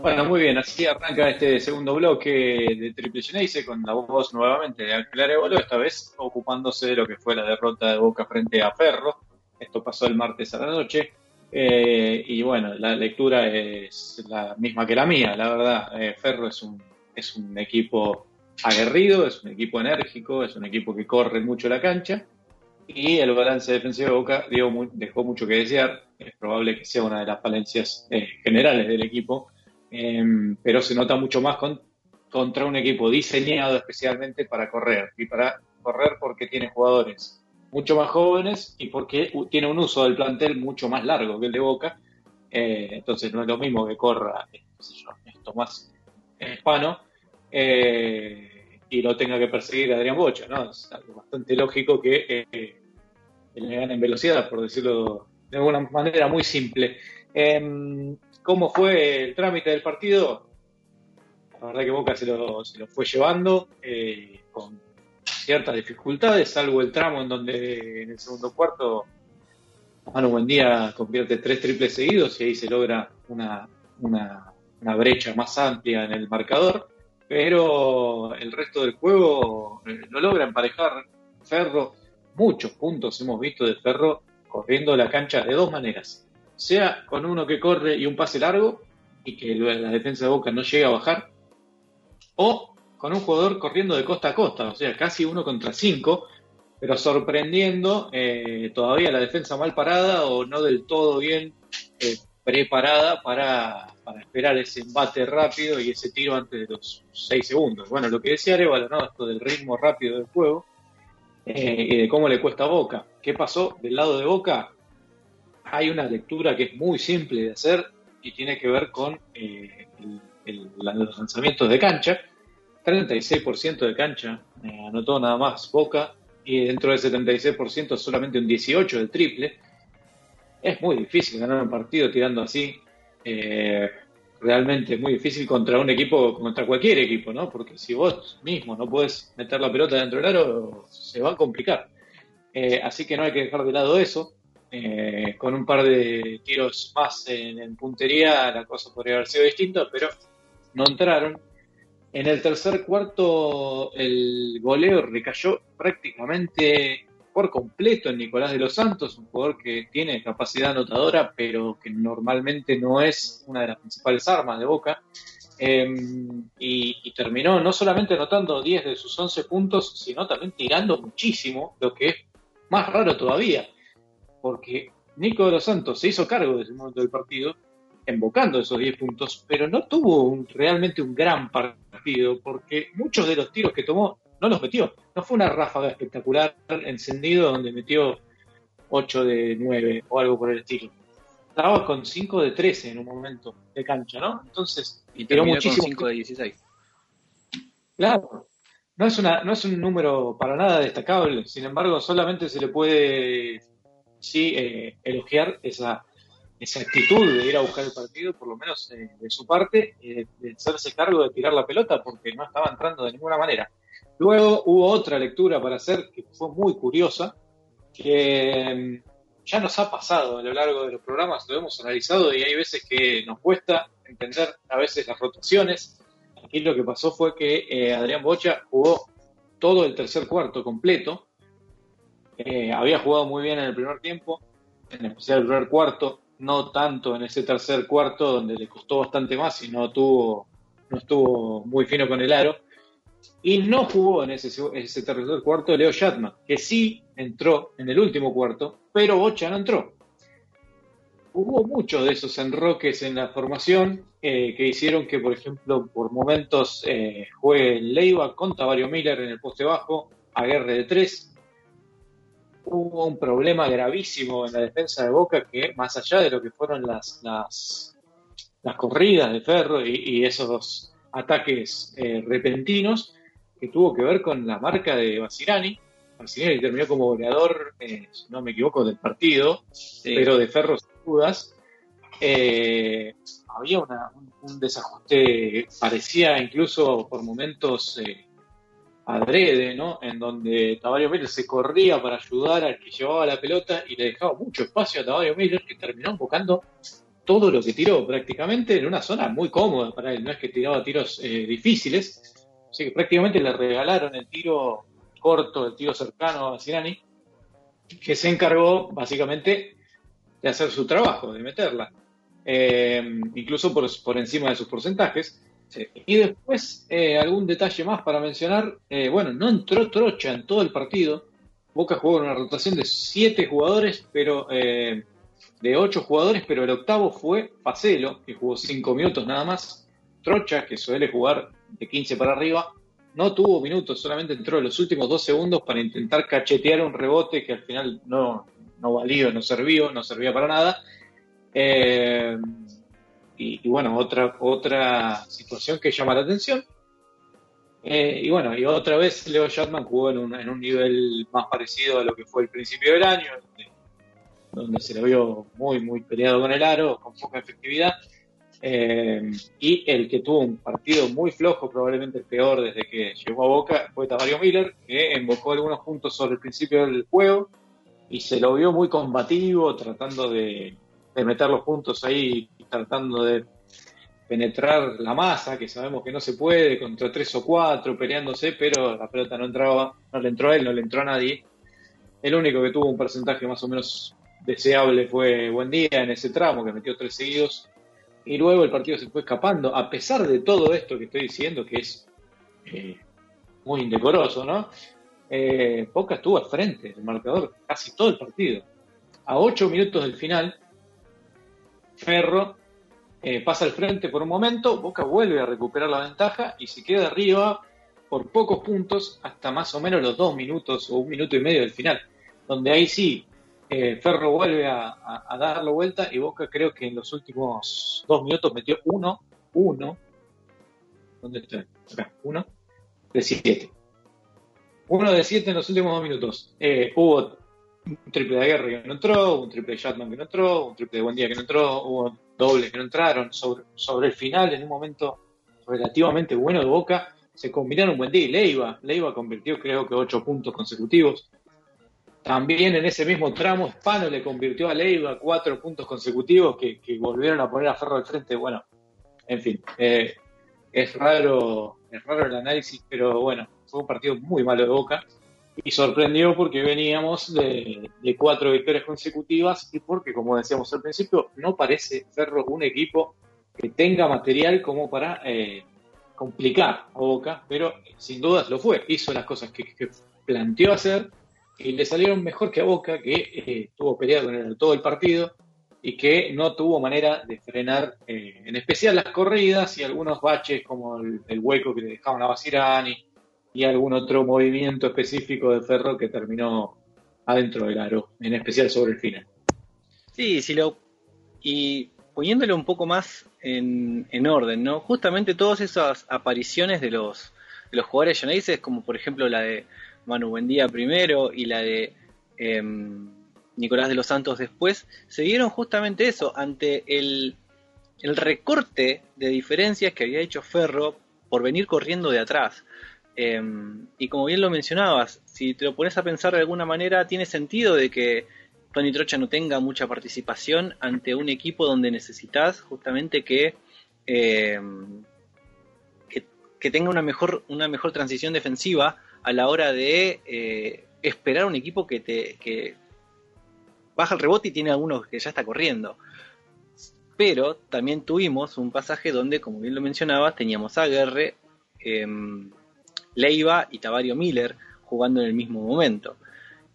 Bueno, muy bien, así arranca este segundo bloque de Triple Geneise con la voz nuevamente de Ángel Arevalo, esta vez ocupándose de lo que fue la derrota de Boca frente a Ferro. Esto pasó el martes a la noche. Eh, y bueno, la lectura es la misma que la mía, la verdad. Eh, Ferro es un, es un equipo aguerrido, es un equipo enérgico, es un equipo que corre mucho la cancha. Y el balance defensivo de Boca dejó mucho que desear. Es probable que sea una de las falencias eh, generales del equipo. Em, pero se nota mucho más con- contra un equipo diseñado especialmente para correr y para correr porque tiene jugadores mucho más jóvenes y porque tiene un uso del plantel mucho más largo que el de Boca. Eh, entonces no es lo mismo que corra eh, qué sé yo, esto más hispano eh, y lo tenga que perseguir Adrián Bocha, ¿no? Es algo bastante lógico que eh, le gane en velocidad, por decirlo de alguna manera muy simple. Em, ¿Cómo fue el trámite del partido? La verdad que Boca se lo, se lo fue llevando eh, con ciertas dificultades, salvo el tramo en donde en el segundo cuarto Manu Buendía convierte tres triples seguidos y ahí se logra una, una, una brecha más amplia en el marcador, pero el resto del juego eh, lo logra emparejar Ferro. Muchos puntos hemos visto de Ferro corriendo la cancha de dos maneras, sea con uno que corre y un pase largo y que la defensa de Boca no llega a bajar, o con un jugador corriendo de costa a costa, o sea, casi uno contra cinco, pero sorprendiendo eh, todavía la defensa mal parada o no del todo bien eh, preparada para, para, esperar ese embate rápido y ese tiro antes de los seis segundos. Bueno, lo que decía Arevalo, ¿no? Esto del ritmo rápido del juego eh, y de cómo le cuesta Boca. ¿Qué pasó del lado de Boca? Hay una lectura que es muy simple de hacer y tiene que ver con eh, los lanzamientos de cancha. 36% de cancha eh, anotó nada más Boca y dentro del 76% solamente un 18% del triple. Es muy difícil ganar un partido tirando así. Eh, realmente es muy difícil contra un equipo, contra cualquier equipo, ¿no? Porque si vos mismo no puedes meter la pelota dentro del aro, se va a complicar. Eh, así que no hay que dejar de lado eso. Eh, con un par de tiros más en, en, puntería, la cosa podría haber sido distinta, pero no entraron. En el tercer cuarto, el goleo recayó prácticamente completo en Nicolás de los Santos, un jugador que tiene capacidad anotadora, pero que normalmente no es una de las principales armas de Boca. Eh, y, terminó no solamente anotando 10 de sus 11 puntos, sino también tirando muchísimo, lo que es más raro todavía, porque Nico de los Santos se hizo cargo de ese momento del partido, embocando esos 10 puntos, pero no tuvo realmente un gran partido, porque muchos de los tiros que tomó no los metió. No fue una ráfaga espectacular encendido donde metió 8 de 9 o algo por el estilo. Estaba con 5 de 13 en un momento de cancha, ¿no? Entonces, y tiró muchísimo. Con 5 de 16. Claro. No es, una, no es un número para nada destacable, sin embargo, solamente se le puede sí eh, elogiar esa, esa actitud de ir a buscar el partido, por lo menos eh, de su parte, de hacerse cargo de tirar la pelota porque no estaba entrando de ninguna manera. Luego hubo otra lectura para hacer que fue muy curiosa, que ya nos ha pasado a lo largo de los programas, lo hemos analizado y hay veces que nos cuesta entender a veces las rotaciones. Aquí lo que pasó fue que eh, Adrián Bocha jugó todo el tercer cuarto completo. Eh, había jugado muy bien en el primer tiempo, en especial el primer cuarto, no tanto en ese tercer cuarto donde le costó bastante más y no tuvo, no estuvo muy fino con el aro. Y no jugó en ese, tercer cuarto Leo Shatman, que sí entró en el último cuarto, pero Bocha no entró. Hubo muchos de esos enroques en la formación eh, que hicieron que, por ejemplo, por momentos eh, juegue Leiva con Tavario Miller en el poste bajo, Aguerre de tres. Hubo un problema gravísimo en la defensa de Boca que, más allá de lo que fueron las, las, las corridas de Ferro y, y esos ataques eh, repentinos, que tuvo que ver con la marca de Basirani. Basirani terminó como goleador, eh, si no me equivoco, del partido, sí. pero de Ferro sin dudas. Eh, había una, un, un, desajuste, parecía incluso por momentos eh, adrede, ¿no? En donde Tavario Miller se corría para ayudar al que llevaba la pelota y le dejaba mucho espacio a Tavario Miller, que terminó enfocando todo lo que tiró prácticamente en una zona muy cómoda para él. No es que tiraba tiros eh, difíciles, así que prácticamente le regalaron el tiro corto, el tiro cercano a Cirani, que se encargó básicamente de hacer su trabajo, de meterla, eh, incluso por, por, encima de sus porcentajes. Sí. Y después, eh, algún detalle más para mencionar, bueno, no entró Trocha en todo el partido, Boca jugó en una rotación de siete jugadores, pero eh, de ocho jugadores, pero el octavo fue Pacelo, que jugó cinco minutos nada más. Trocha, que suele jugar de 15 para arriba, no tuvo minutos, solamente entró en los últimos dos segundos para intentar cachetear un rebote que al final no, no valió, no sirvió, no servía para nada. Eh, y, y, bueno, otra, otra situación que llama la atención. Eh, y bueno, y otra vez Leo Shatman jugó en un, en un nivel más parecido a lo que fue el principio del año, donde, se lo vio muy, muy peleado con el aro, con poca efectividad. Eh, y el que tuvo un partido muy flojo, probablemente el peor desde que llegó a Boca, fue Tavario Miller, que invocó algunos puntos sobre el principio del juego y se lo vio muy combativo, tratando de, de meter los puntos ahí, tratando de penetrar la masa, que sabemos que no se puede, contra tres o cuatro, peleándose, pero la pelota no entraba, no le entró a él, no le entró a nadie. El único que tuvo un porcentaje más o menos deseable fue Buen Día en ese tramo, que metió tres seguidos y luego el partido se fue escapando, a pesar de todo esto que estoy diciendo, que es eh, muy indecoroso, ¿no? Eh, Boca estuvo al frente del marcador casi todo el partido. A ocho minutos del final, Ferro eh, pasa al frente por un momento, Boca vuelve a recuperar la ventaja y se queda arriba por pocos puntos hasta más o menos los dos minutos o un minuto y medio del final, donde ahí sí Ferro vuelve a, a, a dar la vuelta y Boca creo que en los últimos dos minutos metió uno, uno, ¿dónde está? Uno, de siete. Uno de siete en los últimos dos minutos. Eh, hubo un triple de Aguirre que no entró, un triple de Chatman que no entró, un triple de Buendía que no entró, hubo dobles que no entraron. Sobre, sobre el final, en un momento relativamente bueno de Boca, se combinaron Buendía y Leiva. Leiva convirtió creo que ocho puntos consecutivos. También en ese mismo tramo, Spano le convirtió a Leiva cuatro puntos consecutivos que, volvieron a poner a Ferro al frente. Bueno, en fin, eh, es raro, es raro el análisis, pero bueno, fue un partido muy malo de Boca y sorprendió porque veníamos de, cuatro victorias consecutivas y porque, como decíamos al principio, no parece Ferro un equipo que tenga material como para eh, complicar a Boca, pero sin dudas lo fue. Hizo las cosas que planteó hacer y le salieron mejor que a Boca, que eh, estuvo peleado con todo el partido y que no tuvo manera de frenar, eh, en especial las corridas y algunos baches como el, hueco que le dejaban a Basirani y algún otro movimiento específico de Ferro que terminó adentro del aro, en especial sobre el final. Sí, sí lo, y poniéndolo un poco más en, en, orden, ¿no? Justamente todas esas apariciones de los, de los jugadores llaneses, como por ejemplo la de Manu Buendía primero y la de eh, Nicolás de los Santos después, se dieron justamente eso, ante el, el recorte de diferencias que había hecho Ferro por venir corriendo de atrás. Eh, y como bien lo mencionabas, si te lo pones a pensar de alguna manera, tiene sentido de que Tony Trocha no tenga mucha participación ante un equipo donde necesitas justamente que, eh, que, que, tenga una mejor, una mejor transición defensiva a la hora de eh, esperar un equipo que te que baja el rebote y tiene algunos que ya está corriendo. Pero también tuvimos un pasaje donde, como bien lo mencionabas, teníamos a Guerre, eh, Leiva y Tavario Miller jugando en el mismo momento.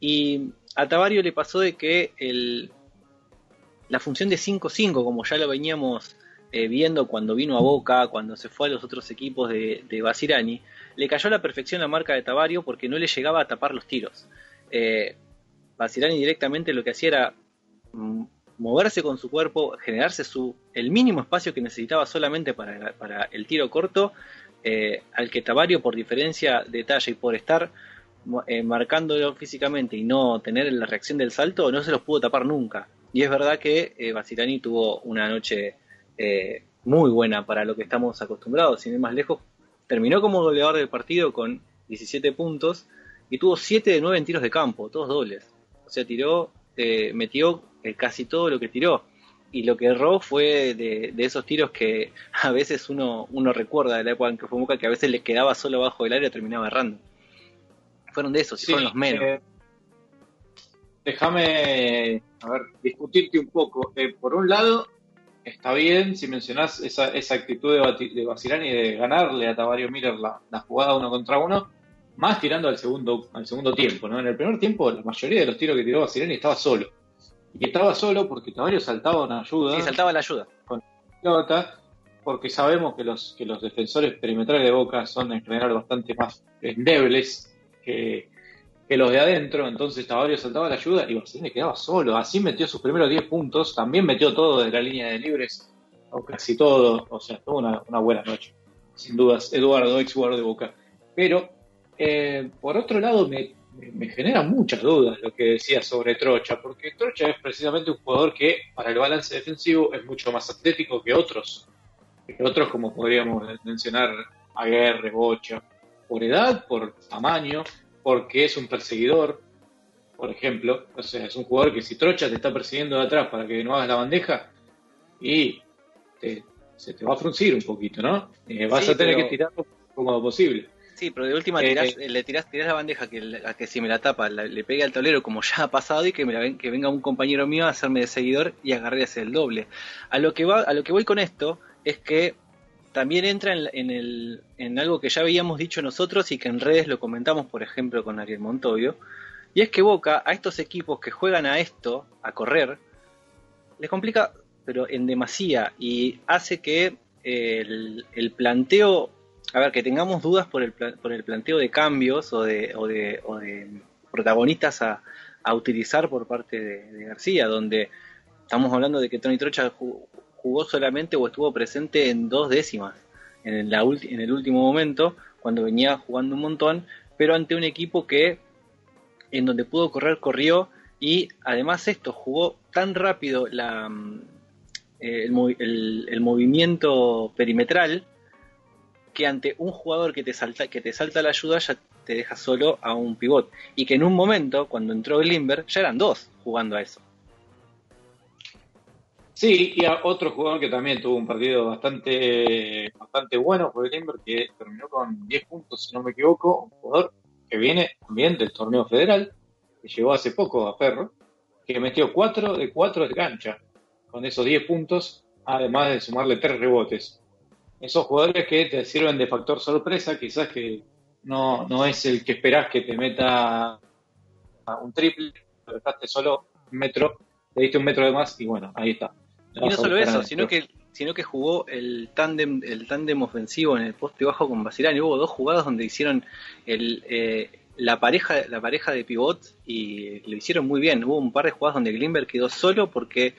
Y a Tavario le pasó de que el, la función de 5-5, como ya lo veníamos eh, viendo cuando vino a Boca, cuando se fue a los otros equipos de, Basirani, le cayó a la perfección la marca de Tavario porque no le llegaba a tapar los tiros. Eh, Basirani directamente lo que hacía era mm, moverse con su cuerpo, generarse su, el mínimo espacio que necesitaba solamente para, el tiro corto, eh, al que Tavario, por diferencia de talla y por estar eh, marcándolo físicamente y no tener la reacción del salto, no se los pudo tapar nunca. Y es verdad que Basirani tuvo una noche eh, muy buena para lo que estamos acostumbrados, sin ir más lejos. Terminó como goleador del partido con 17 puntos y tuvo 7 de 9 en tiros de campo, todos dobles. O sea, tiró, eh, metió casi todo lo que tiró y lo que erró fue de, de, esos tiros que a veces uno, uno recuerda de la época en que fue Boca, que a veces le quedaba solo bajo el área y terminaba errando. Fueron de esos, sí, fueron los menos. Eh, déjame, a ver, discutirte un poco. Eh, por un lado, está bien si mencionás esa, esa actitud de, de Basirani de ganarle a Tavario Miller la, la, jugada uno contra uno, más tirando al segundo, al segundo tiempo. ¿no? En el primer tiempo, la mayoría de los tiros que tiró Basirani estaba solo. Y estaba solo porque Tavario saltaba una ayuda. Sí, saltaba la ayuda. Con pelota, porque sabemos que los, que los defensores perimetrales de Boca son en general bastante más endebles que, que los de adentro. Entonces Tavario saltaba la ayuda y Barcelona quedaba solo. Así metió sus primeros 10 puntos. También metió todo de la línea de libres, o casi todo. O sea, tuvo una, una buena noche. Sin dudas, Eduardo, ex jugador de Boca. Pero, eh, por otro lado, me, me genera muchas dudas lo que decía sobre Trocha, porque Trocha es precisamente un jugador que para el balance defensivo es mucho más atlético que otros, que otros como podríamos mencionar Aguerre, Bocha, por edad, por tamaño, porque es un perseguidor, por ejemplo, o sea, es un jugador que si Trocha te está persiguiendo de atrás para que no hagas la bandeja, y te, se te va a fruncir un poquito, ¿no? Eh, vas sí, a tener pero... que tirar lo más cómodo posible. Sí, pero de última eh, tirás, eh, le tirás, tirás la bandeja que, a que si me la tapa la, le pegue al tablero como ya ha pasado y que, me la, que venga un compañero mío a hacerme de seguidor y agarré ese el doble. A lo que va, a lo que voy con esto es que también entra en, el, en algo que ya habíamos dicho nosotros y que en redes lo comentamos, por ejemplo, con Ariel Montoyo, y es que Boca a estos equipos que juegan a esto, a correr, les complica, pero en demasía, y hace que el, el planteo, a ver, que tengamos dudas por el, por el planteo de cambios o de, o de, o de protagonistas a, a utilizar por parte de, García, donde estamos hablando de que Tony Trocha solamente o estuvo presente en dos décimas en, la en el último momento, cuando venía jugando un montón, pero ante un equipo que en donde pudo correr, corrió, y además esto, jugó tan rápido la, el, el, el, movimiento perimetral que ante un jugador que te salta, que te salta la ayuda ya te deja solo a un pivot. Y que en un momento, cuando entró Glimber, ya eran dos jugando a eso. Sí, y a otro jugador que también tuvo un partido bastante, bastante bueno fue Glimber, que terminó con 10 puntos, si no me equivoco, un jugador que viene también del torneo federal, que llegó hace poco a Ferro, que metió 4 de 4 de cancha, con esos 10 puntos, además de sumarle 3 rebotes. Esos jugadores que te sirven de factor sorpresa, quizás que no, no es el que esperás que te meta un triple, lo dejaste solo un metro, te diste un metro de más y bueno, ahí está. Y no solo eso, sino que, sino que jugó el tándem, el tándem ofensivo en el poste bajo con Basilani. Hubo dos jugadas donde hicieron el, eh, la pareja, la pareja de pivots y lo hicieron muy bien. Hubo un par de jugadas donde Glimber quedó solo porque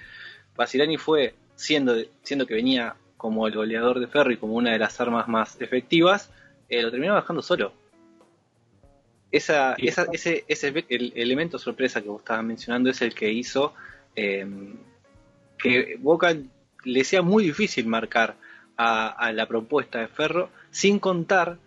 Basilani fue, siendo, siendo que venía como el goleador de Ferro y como una de las armas más efectivas, eh, lo terminó bajando solo. Esa, esa, ese, ese el elemento sorpresa que vos estabas mencionando es el que hizo eh, que Boca le sea muy difícil marcar a, la propuesta de Ferro, sin contar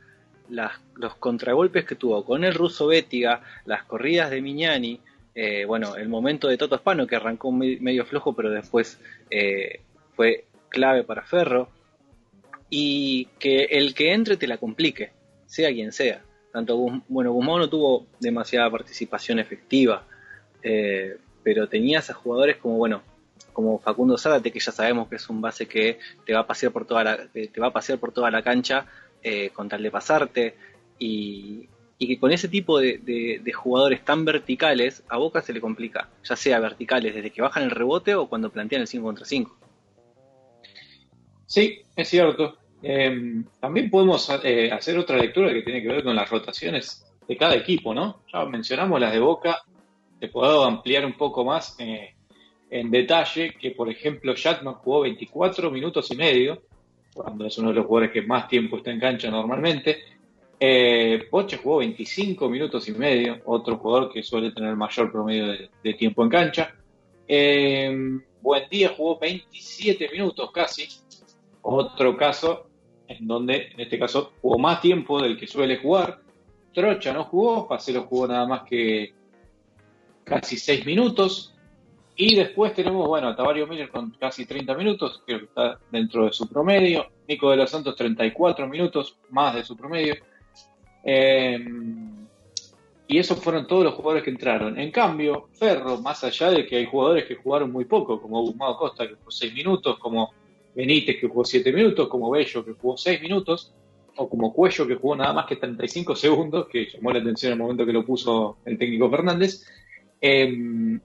los contragolpes que tuvo con el ruso Bétiga, las corridas de Miñani, eh, bueno, el momento de Toto Spano que arrancó medio flojo, pero después eh, fue clave para Ferro, y que el que entre te la complique, sea quien sea. Tanto, bueno, Guzmán no tuvo demasiada participación efectiva, eh, pero tenías a jugadores como, bueno, como Facundo Zárate, que ya sabemos que es un base que te va a pasear por toda la, te va a pasear por toda la cancha eh, con tal de pasarte, y, y que con ese tipo de, de, jugadores tan verticales a Boca se le complica, ya sea verticales desde que bajan el rebote o cuando plantean el 5 contra 5. Sí, es cierto. Eh, también podemos eh, hacer otra lectura que tiene que ver con las rotaciones de cada equipo, ¿no? Ya mencionamos las de Boca, te puedo ampliar un poco más eh, en detalle que, por ejemplo, Jackman jugó 24 minutos y medio, cuando es uno de los jugadores que más tiempo está en cancha normalmente. Eh, jugó 25 minutos y medio, otro jugador que suele tener mayor promedio de, tiempo en cancha. Eh, Buen día jugó 27 minutos casi, otro caso en donde, en este caso, jugó más tiempo del que suele jugar. Trocha no jugó, Pacelo jugó nada más que casi 6 minutos. Y después tenemos, bueno, a Tavario Miller con casi 30 minutos, que está dentro de su promedio. Nico de los Santos 34 minutos, más de su promedio. Eh, y esos fueron todos los jugadores que entraron. En cambio, Ferro, más allá de que hay jugadores que jugaron muy poco, como Guzmán Costa que jugó 6 minutos, como Benítez que jugó 7 minutos, como Bello que jugó 6 minutos, o como Cuello que jugó nada más que 35 segundos, que llamó la atención en el momento que lo puso el técnico Fernández. Eh,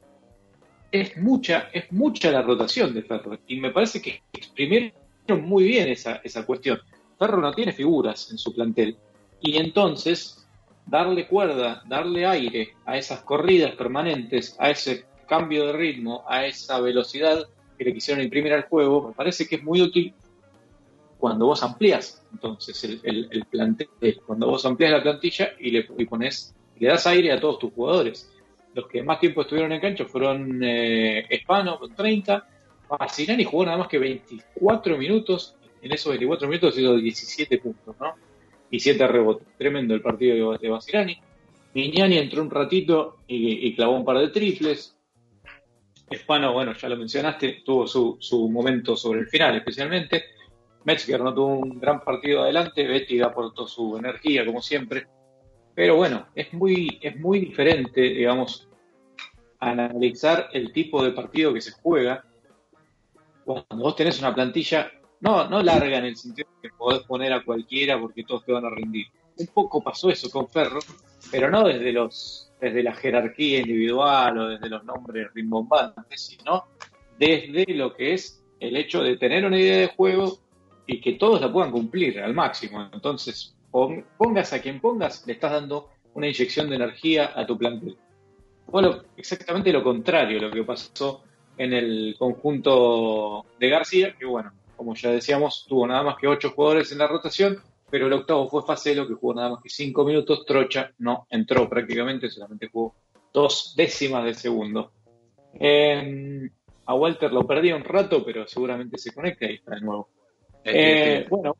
es mucha, es mucha la rotación de Ferro. Y me parece que exprimieron muy bien esa, esa cuestión. Ferro no tiene figuras en su plantel. Y entonces, darle cuerda, darle aire a esas corridas permanentes, a ese cambio de ritmo, a esa velocidad que le quisieron imprimir al juego, me parece que es muy útil cuando vos amplías entonces el, el, el plantel, cuando vos amplías la plantilla y le pones, le das aire a todos tus jugadores los que más tiempo estuvieron en cancha fueron eh, Espano con 30, Basilani jugó nada más que 24 minutos, en esos 24 minutos hizo 17 puntos, ¿no? Y 7 rebotes, tremendo el partido de, Basilani. Miñani entró un ratito y, y, clavó un par de triples. Espano, bueno, ya lo mencionaste, tuvo su, su momento sobre el final especialmente. Metzger no tuvo un gran partido adelante, Betty aportó su energía como siempre. Pero bueno, es muy, es muy diferente, digamos, analizar el tipo de partido que se juega cuando vos tenés una plantilla no, no larga en el sentido de que podés poner a cualquiera porque todos te van a rendir. Un poco pasó eso con Ferro, pero no desde los desde la jerarquía individual o desde los nombres rimbombantes, sino desde lo que es el hecho de tener una idea de juego y que todos la puedan cumplir al máximo. Entonces, pongas a quien pongas, le estás dando una inyección de energía a tu plantel. Bueno, exactamente lo contrario lo que pasó en el conjunto de García, que bueno, como ya decíamos, tuvo nada más que ocho jugadores en la rotación, pero el octavo fue Facelo, que jugó nada más que cinco minutos. Trocha no entró prácticamente, solamente jugó dos décimas de segundo. Eh, a Walter lo perdí un rato, pero seguramente se conecta y está de nuevo. Eh, bueno,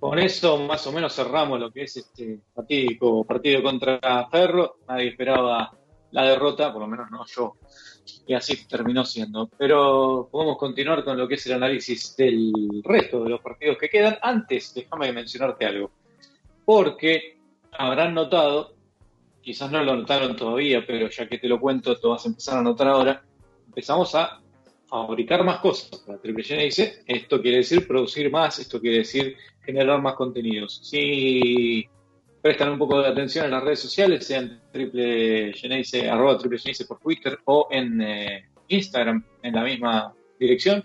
con eso más o menos cerramos lo que es este partido, partido contra Ferro. Nadie esperaba la derrota, por lo menos no yo. Y así terminó siendo. Pero podemos continuar con lo que es el análisis del resto de los partidos que quedan. Antes, déjame mencionarte algo. Porque habrán notado, quizás no lo notaron todavía, pero ya que te lo cuento, te vas a empezar a notar ahora. Empezamos a fabricar más cosas para Triple dice Esto quiere decir producir más, esto quiere decir generar más contenidos. Si prestan un poco de atención en las redes sociales, sean triple Geneise, arroba triple Geneise por Twitter o en eh, Instagram en la misma dirección,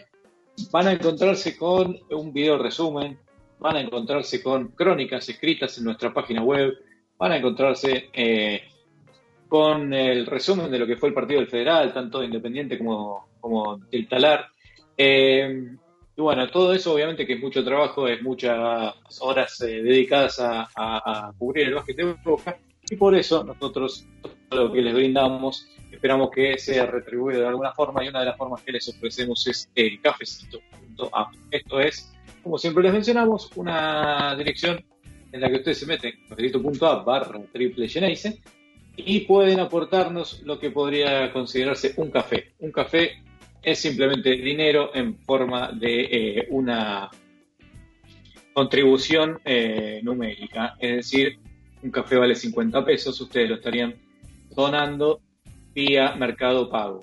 van a encontrarse con un video resumen, van a encontrarse con crónicas escritas en nuestra página web, van a encontrarse eh, con el resumen de lo que fue el partido del Federal, tanto Independiente como, como del Talar. Eh, y bueno, todo eso obviamente que es mucho trabajo, es muchas horas eh, dedicadas a, cubrir el básquet de Boca y por eso nosotros lo que les brindamos esperamos que sea retribuido de alguna forma y una de las formas que les ofrecemos es el cafecito.app. Esto es, como siempre les mencionamos, una dirección en la que ustedes se meten, cafecito.app barra triple y pueden aportarnos lo que podría considerarse un café. Un café es simplemente dinero en forma de eh, una contribución eh, numérica. Es decir, un café vale 50 pesos, ustedes lo estarían donando vía Mercado Pago.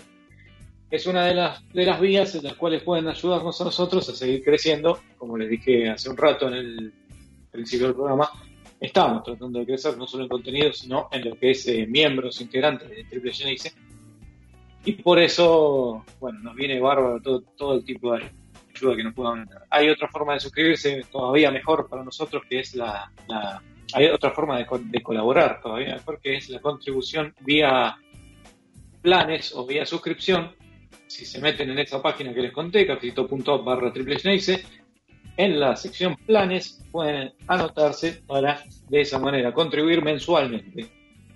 Es una de las, de las vías en las cuales pueden ayudarnos a nosotros a seguir creciendo. Como les dije hace un rato en el principio del programa, estamos tratando de crecer no solo en contenido, sino en lo que es eh, miembros integrantes de Triple Genice y por eso, bueno, nos viene bárbaro todo, todo el tipo de ayuda que nos puedan dar. Hay otra forma de suscribirse todavía mejor para nosotros, que es la, hay otra forma de, de, colaborar todavía mejor, que es la contribución vía planes o vía suscripción. Si se meten en esa página que les conté, cafecito.org barra triple en la sección planes pueden anotarse para de esa manera contribuir mensualmente.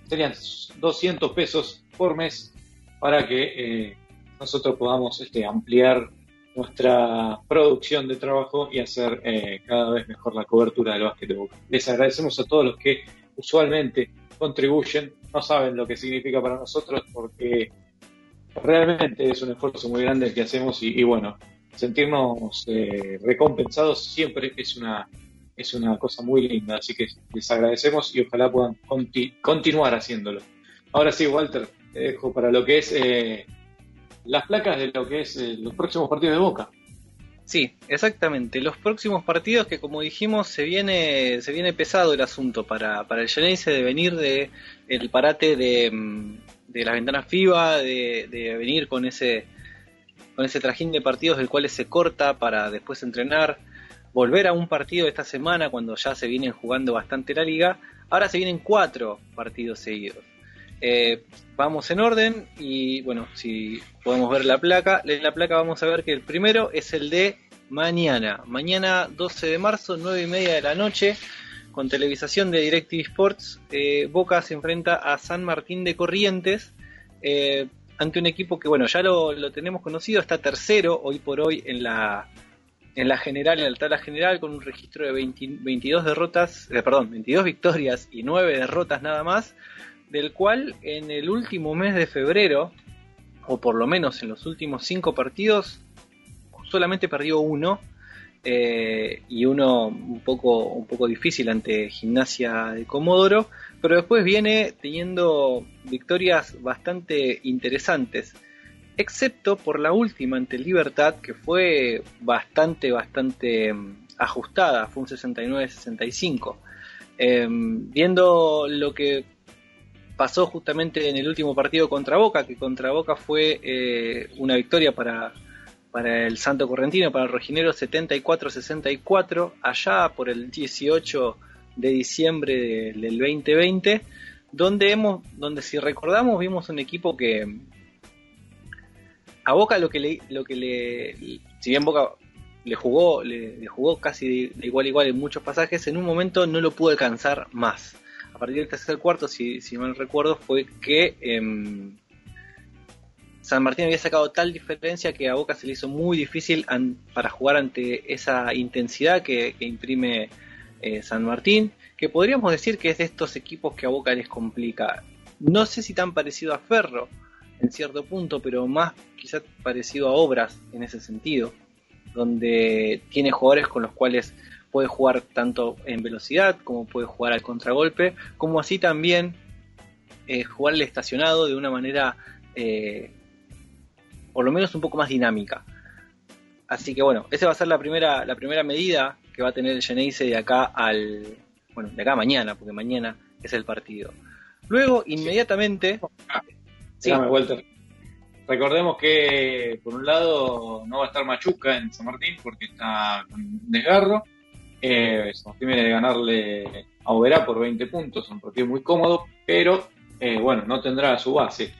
Serían 200 pesos por mes para que eh, nosotros podamos este, ampliar nuestra producción de trabajo y hacer eh, cada vez mejor la cobertura del básquet de Boca. Les agradecemos a todos los que usualmente contribuyen, no saben lo que significa para nosotros porque realmente es un esfuerzo muy grande el que hacemos y, bueno, sentirnos eh, recompensados siempre es una, es una cosa muy linda, así que les agradecemos y ojalá puedan continuar haciéndolo. Ahora sí, Walter, dejo para lo que es eh, las placas de lo que es eh, los próximos partidos de Boca. Sí, exactamente. Los próximos partidos que como dijimos se viene se viene pesado el asunto para, para el Geneise de venir de el parate de, mm, de las ventanas FIBA, de, de, venir con ese con ese trajín de partidos del cual se corta para después entrenar, volver a un partido esta semana cuando ya se vienen jugando bastante la liga. Ahora se vienen cuatro partidos seguidos. Eh, vamos en orden y bueno, si podemos ver la placa, en la placa vamos a ver que el primero es el de mañana, mañana 12 de marzo, 9 y media de la noche, con televisación de DirecTV Sports, eh, Boca se enfrenta a San Martín de Corrientes, eh, ante un equipo que bueno, ya lo, tenemos conocido, está tercero hoy por hoy en la, en la general, en la tabla general, con un registro de 22 derrotas, perdón, 22 victorias y 9 derrotas nada más del cual en el último mes de febrero, o por lo menos en los últimos cinco partidos, solamente perdió uno, eh, y uno un poco, un poco difícil ante Gimnasia de Comodoro, pero después viene teniendo victorias bastante interesantes. excepto por la última ante Libertad, que fue bastante, bastante mm, ajustada, fue un 69-65. Em, viendo lo que pasó justamente en el último partido contra Boca, que contra Boca fue eh, una victoria para, para el Santo Correntino, para el Rojinero 74-64, allá por el 18 de diciembre del 2020, donde hemos, donde si recordamos vimos un equipo que a Boca lo que le, lo que le, si bien Boca le jugó, le, jugó casi de, igual a igual en muchos pasajes, en un momento no lo pudo alcanzar más. A partir del tercer cuarto, si, si mal recuerdo, fue que em, San Martín había sacado tal diferencia que a Boca se le hizo muy difícil para jugar ante esa intensidad que, imprime eh, San Martín, que podríamos decir que es de estos equipos que a Boca les complica. No sé si tan parecido a Ferro en cierto punto, pero más quizás parecido a Obras en ese sentido, donde tiene jugadores con los cuales puede jugar tanto en velocidad como puede jugar al contragolpe, como así también eh, jugar el estacionado de una manera eh, por lo menos un poco más dinámica. Así que bueno, esa va a ser la primera, la primera medida que va a tener el Geneise de acá al. Bueno, de acá a mañana, porque mañana es el partido. Luego, inmediatamente. Sí. vuelta. Recordemos que, por un lado, no va a estar Machuca en San Martín porque está con desgarro. Eh, San de ganarle a Oberá por 20 puntos, un partido muy cómodo, pero eh, bueno, no tendrá su base.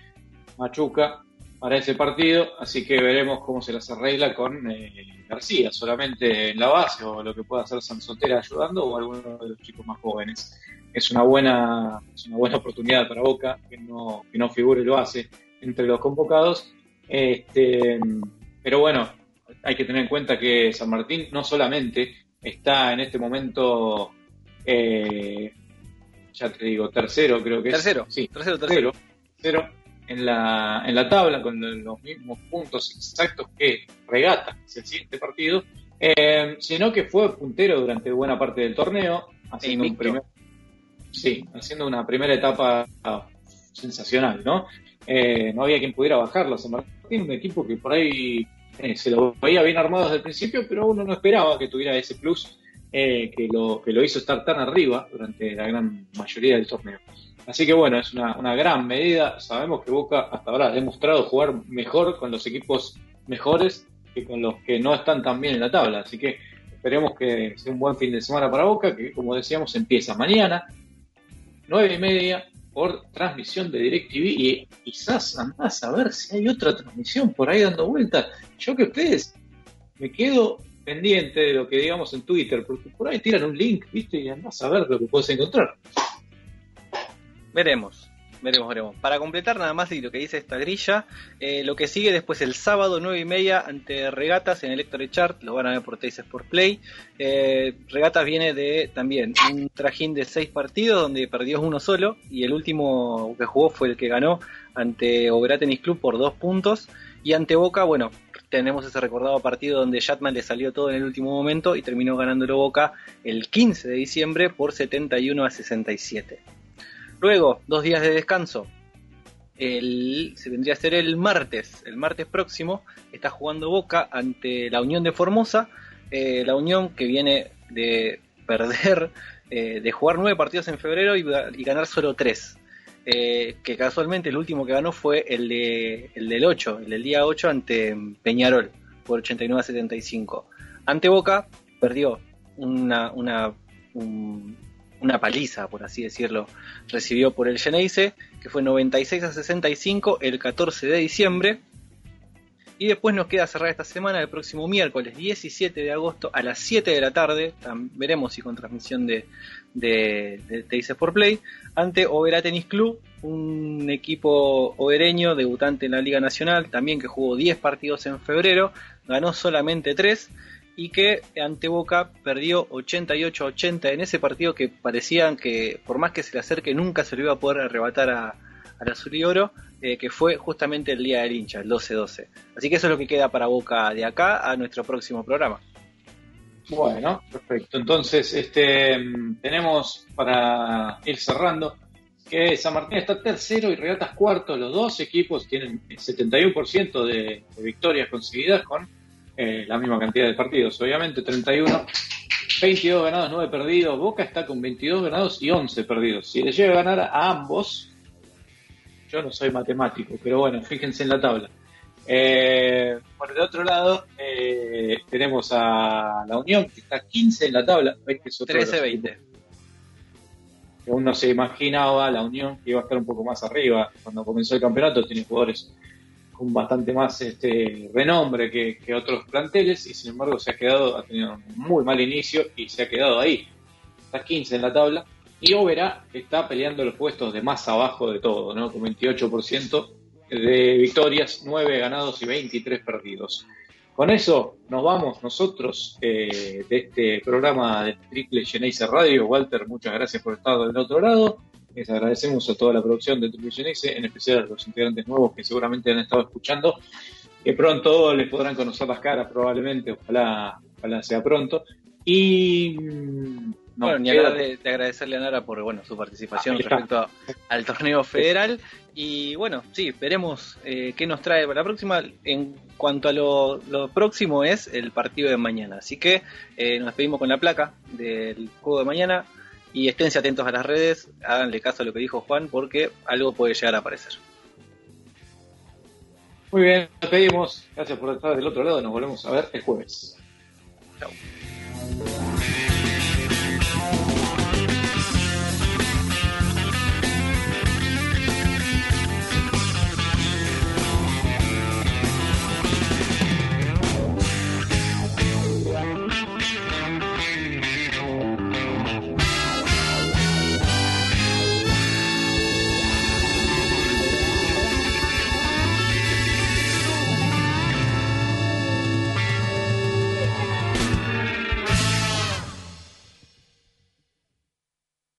Machuca para ese partido, así que veremos cómo se las arregla con eh, García, solamente en la base o lo que pueda hacer Sansotera ayudando o alguno de los chicos más jóvenes. Es una buena, es una buena oportunidad para Boca que no, que no figure lo hace entre los convocados. Este, pero bueno, hay que tener en cuenta que San Martín no solamente está en este momento, eh, ya te digo, tercero creo que tercero, es. Sí, tercero, tercero. tercero en la, en la tabla con los mismos puntos exactos que Regata, es el siguiente partido, eh, sino que fue puntero durante buena parte del torneo, haciendo, un primer, sí, haciendo una primera etapa sensacional, ¿no? Eh, no había quien pudiera bajarlo. San Martín, un equipo que por ahí eh, se lo veía bien armado desde el principio, pero uno no esperaba que tuviera ese plus que, lo, que lo hizo estar tan arriba durante la gran mayoría del torneo. Así que bueno, es una, una gran medida. Sabemos que Boca hasta ahora ha demostrado jugar mejor con los equipos mejores que con los que no están tan bien en la tabla. Así que esperemos que sea un buen fin de semana para Boca, que como decíamos empieza mañana, nueve y media, por transmisión de DirecTV y quizás andás a ver si hay otra transmisión por ahí dando vueltas. Yo que ustedes me quedo pendiente de lo que digamos en Twitter, porque por ahí tiran un link, ¿viste? Y andás a ver lo que puedes encontrar. Veremos, veremos, veremos. Para completar nada más lo que dice esta grilla, eh, lo que sigue después el sábado 9 y media ante Regatas en Electro Chart, lo van a ver por Tays por Play. Eh, Regatas viene de también un trajín de seis partidos donde perdió uno solo y el último que jugó fue el que ganó ante Oberá Tennis Club por dos puntos. Y ante Boca, bueno, tenemos ese recordado partido donde Shatman le salió todo en el último momento y terminó ganándolo Boca el 15 de diciembre por 71 a 67. Luego, dos días de descanso. El, se vendría a ser el martes. El martes próximo está jugando Boca ante la Unión de Formosa. Eh, la Unión que viene de perder, eh, de jugar nueve partidos en febrero y, ganar solo tres. Eh, que casualmente el último que ganó fue el, de, el del 8, el del día 8 ante Peñarol, por 89 a 75. Ante Boca perdió una, una, una paliza, por así decirlo, recibió por el Geneise, que fue 96 a 65 el 14 de diciembre. Y después nos queda cerrar esta semana, el próximo miércoles 17 de agosto a las 7 de la tarde, veremos si con transmisión de, de, de, por Play, ante Oberá Tennis Club, un equipo obereño debutante en la Liga Nacional, también que jugó 10 partidos en febrero, ganó solamente 3 y que ante Boca perdió 88-80 en ese partido que parecían que por más que se le acerque nunca se lo iba a poder arrebatar a, al azul y oro, eh, que fue justamente el día del hincha, el 12-12. Así que eso es lo que queda para Boca de acá a nuestro próximo programa. Bueno, perfecto. Entonces, este tenemos para ir cerrando que San Martín está tercero y Regatas cuarto. Los dos equipos tienen 71% de, de, victorias conseguidas con eh, la misma cantidad de partidos, obviamente 31. 22 ganados, 9 perdidos. Boca está con 22 ganados y 11 perdidos. Si le llega a ganar a ambos, yo no soy matemático, pero bueno, fíjense en la tabla. Eh, por el otro lado, eh, tenemos a la Unión, que está 15 en la tabla. 13-20. Uno se imaginaba la Unión que iba a estar un poco más arriba. Cuando comenzó el campeonato, tiene jugadores con bastante más este renombre que, otros planteles y sin embargo se ha quedado, ha tenido un muy mal inicio y se ha quedado ahí. Está 15 en la tabla y Oberá está peleando los puestos de más abajo de todo, ¿no? Con 28% de victorias, 9 ganados y 23 perdidos. Con eso nos vamos nosotros eh, de este programa de Triple Geneise Radio. Walter, muchas gracias por estar del otro lado. Les agradecemos a toda la producción de Triple Geneise, en especial a los integrantes nuevos que seguramente han estado escuchando, que pronto les podrán conocer las caras, probablemente, ojalá, ojalá sea pronto. Y no, bueno, ni hablar de, de, agradecerle a Nara por bueno su participación respecto a, al torneo federal. Y bueno, sí, veremos eh, qué nos trae para la próxima. En cuanto a lo, lo próximo es el partido de mañana. Así que eh, nos despedimos con la placa del juego de mañana. Y esténse atentos a las redes, háganle caso a lo que dijo Juan, porque algo puede llegar a aparecer. Muy bien, nos despedimos. Gracias por estar del otro lado. Nos volvemos a ver el jueves. Chao.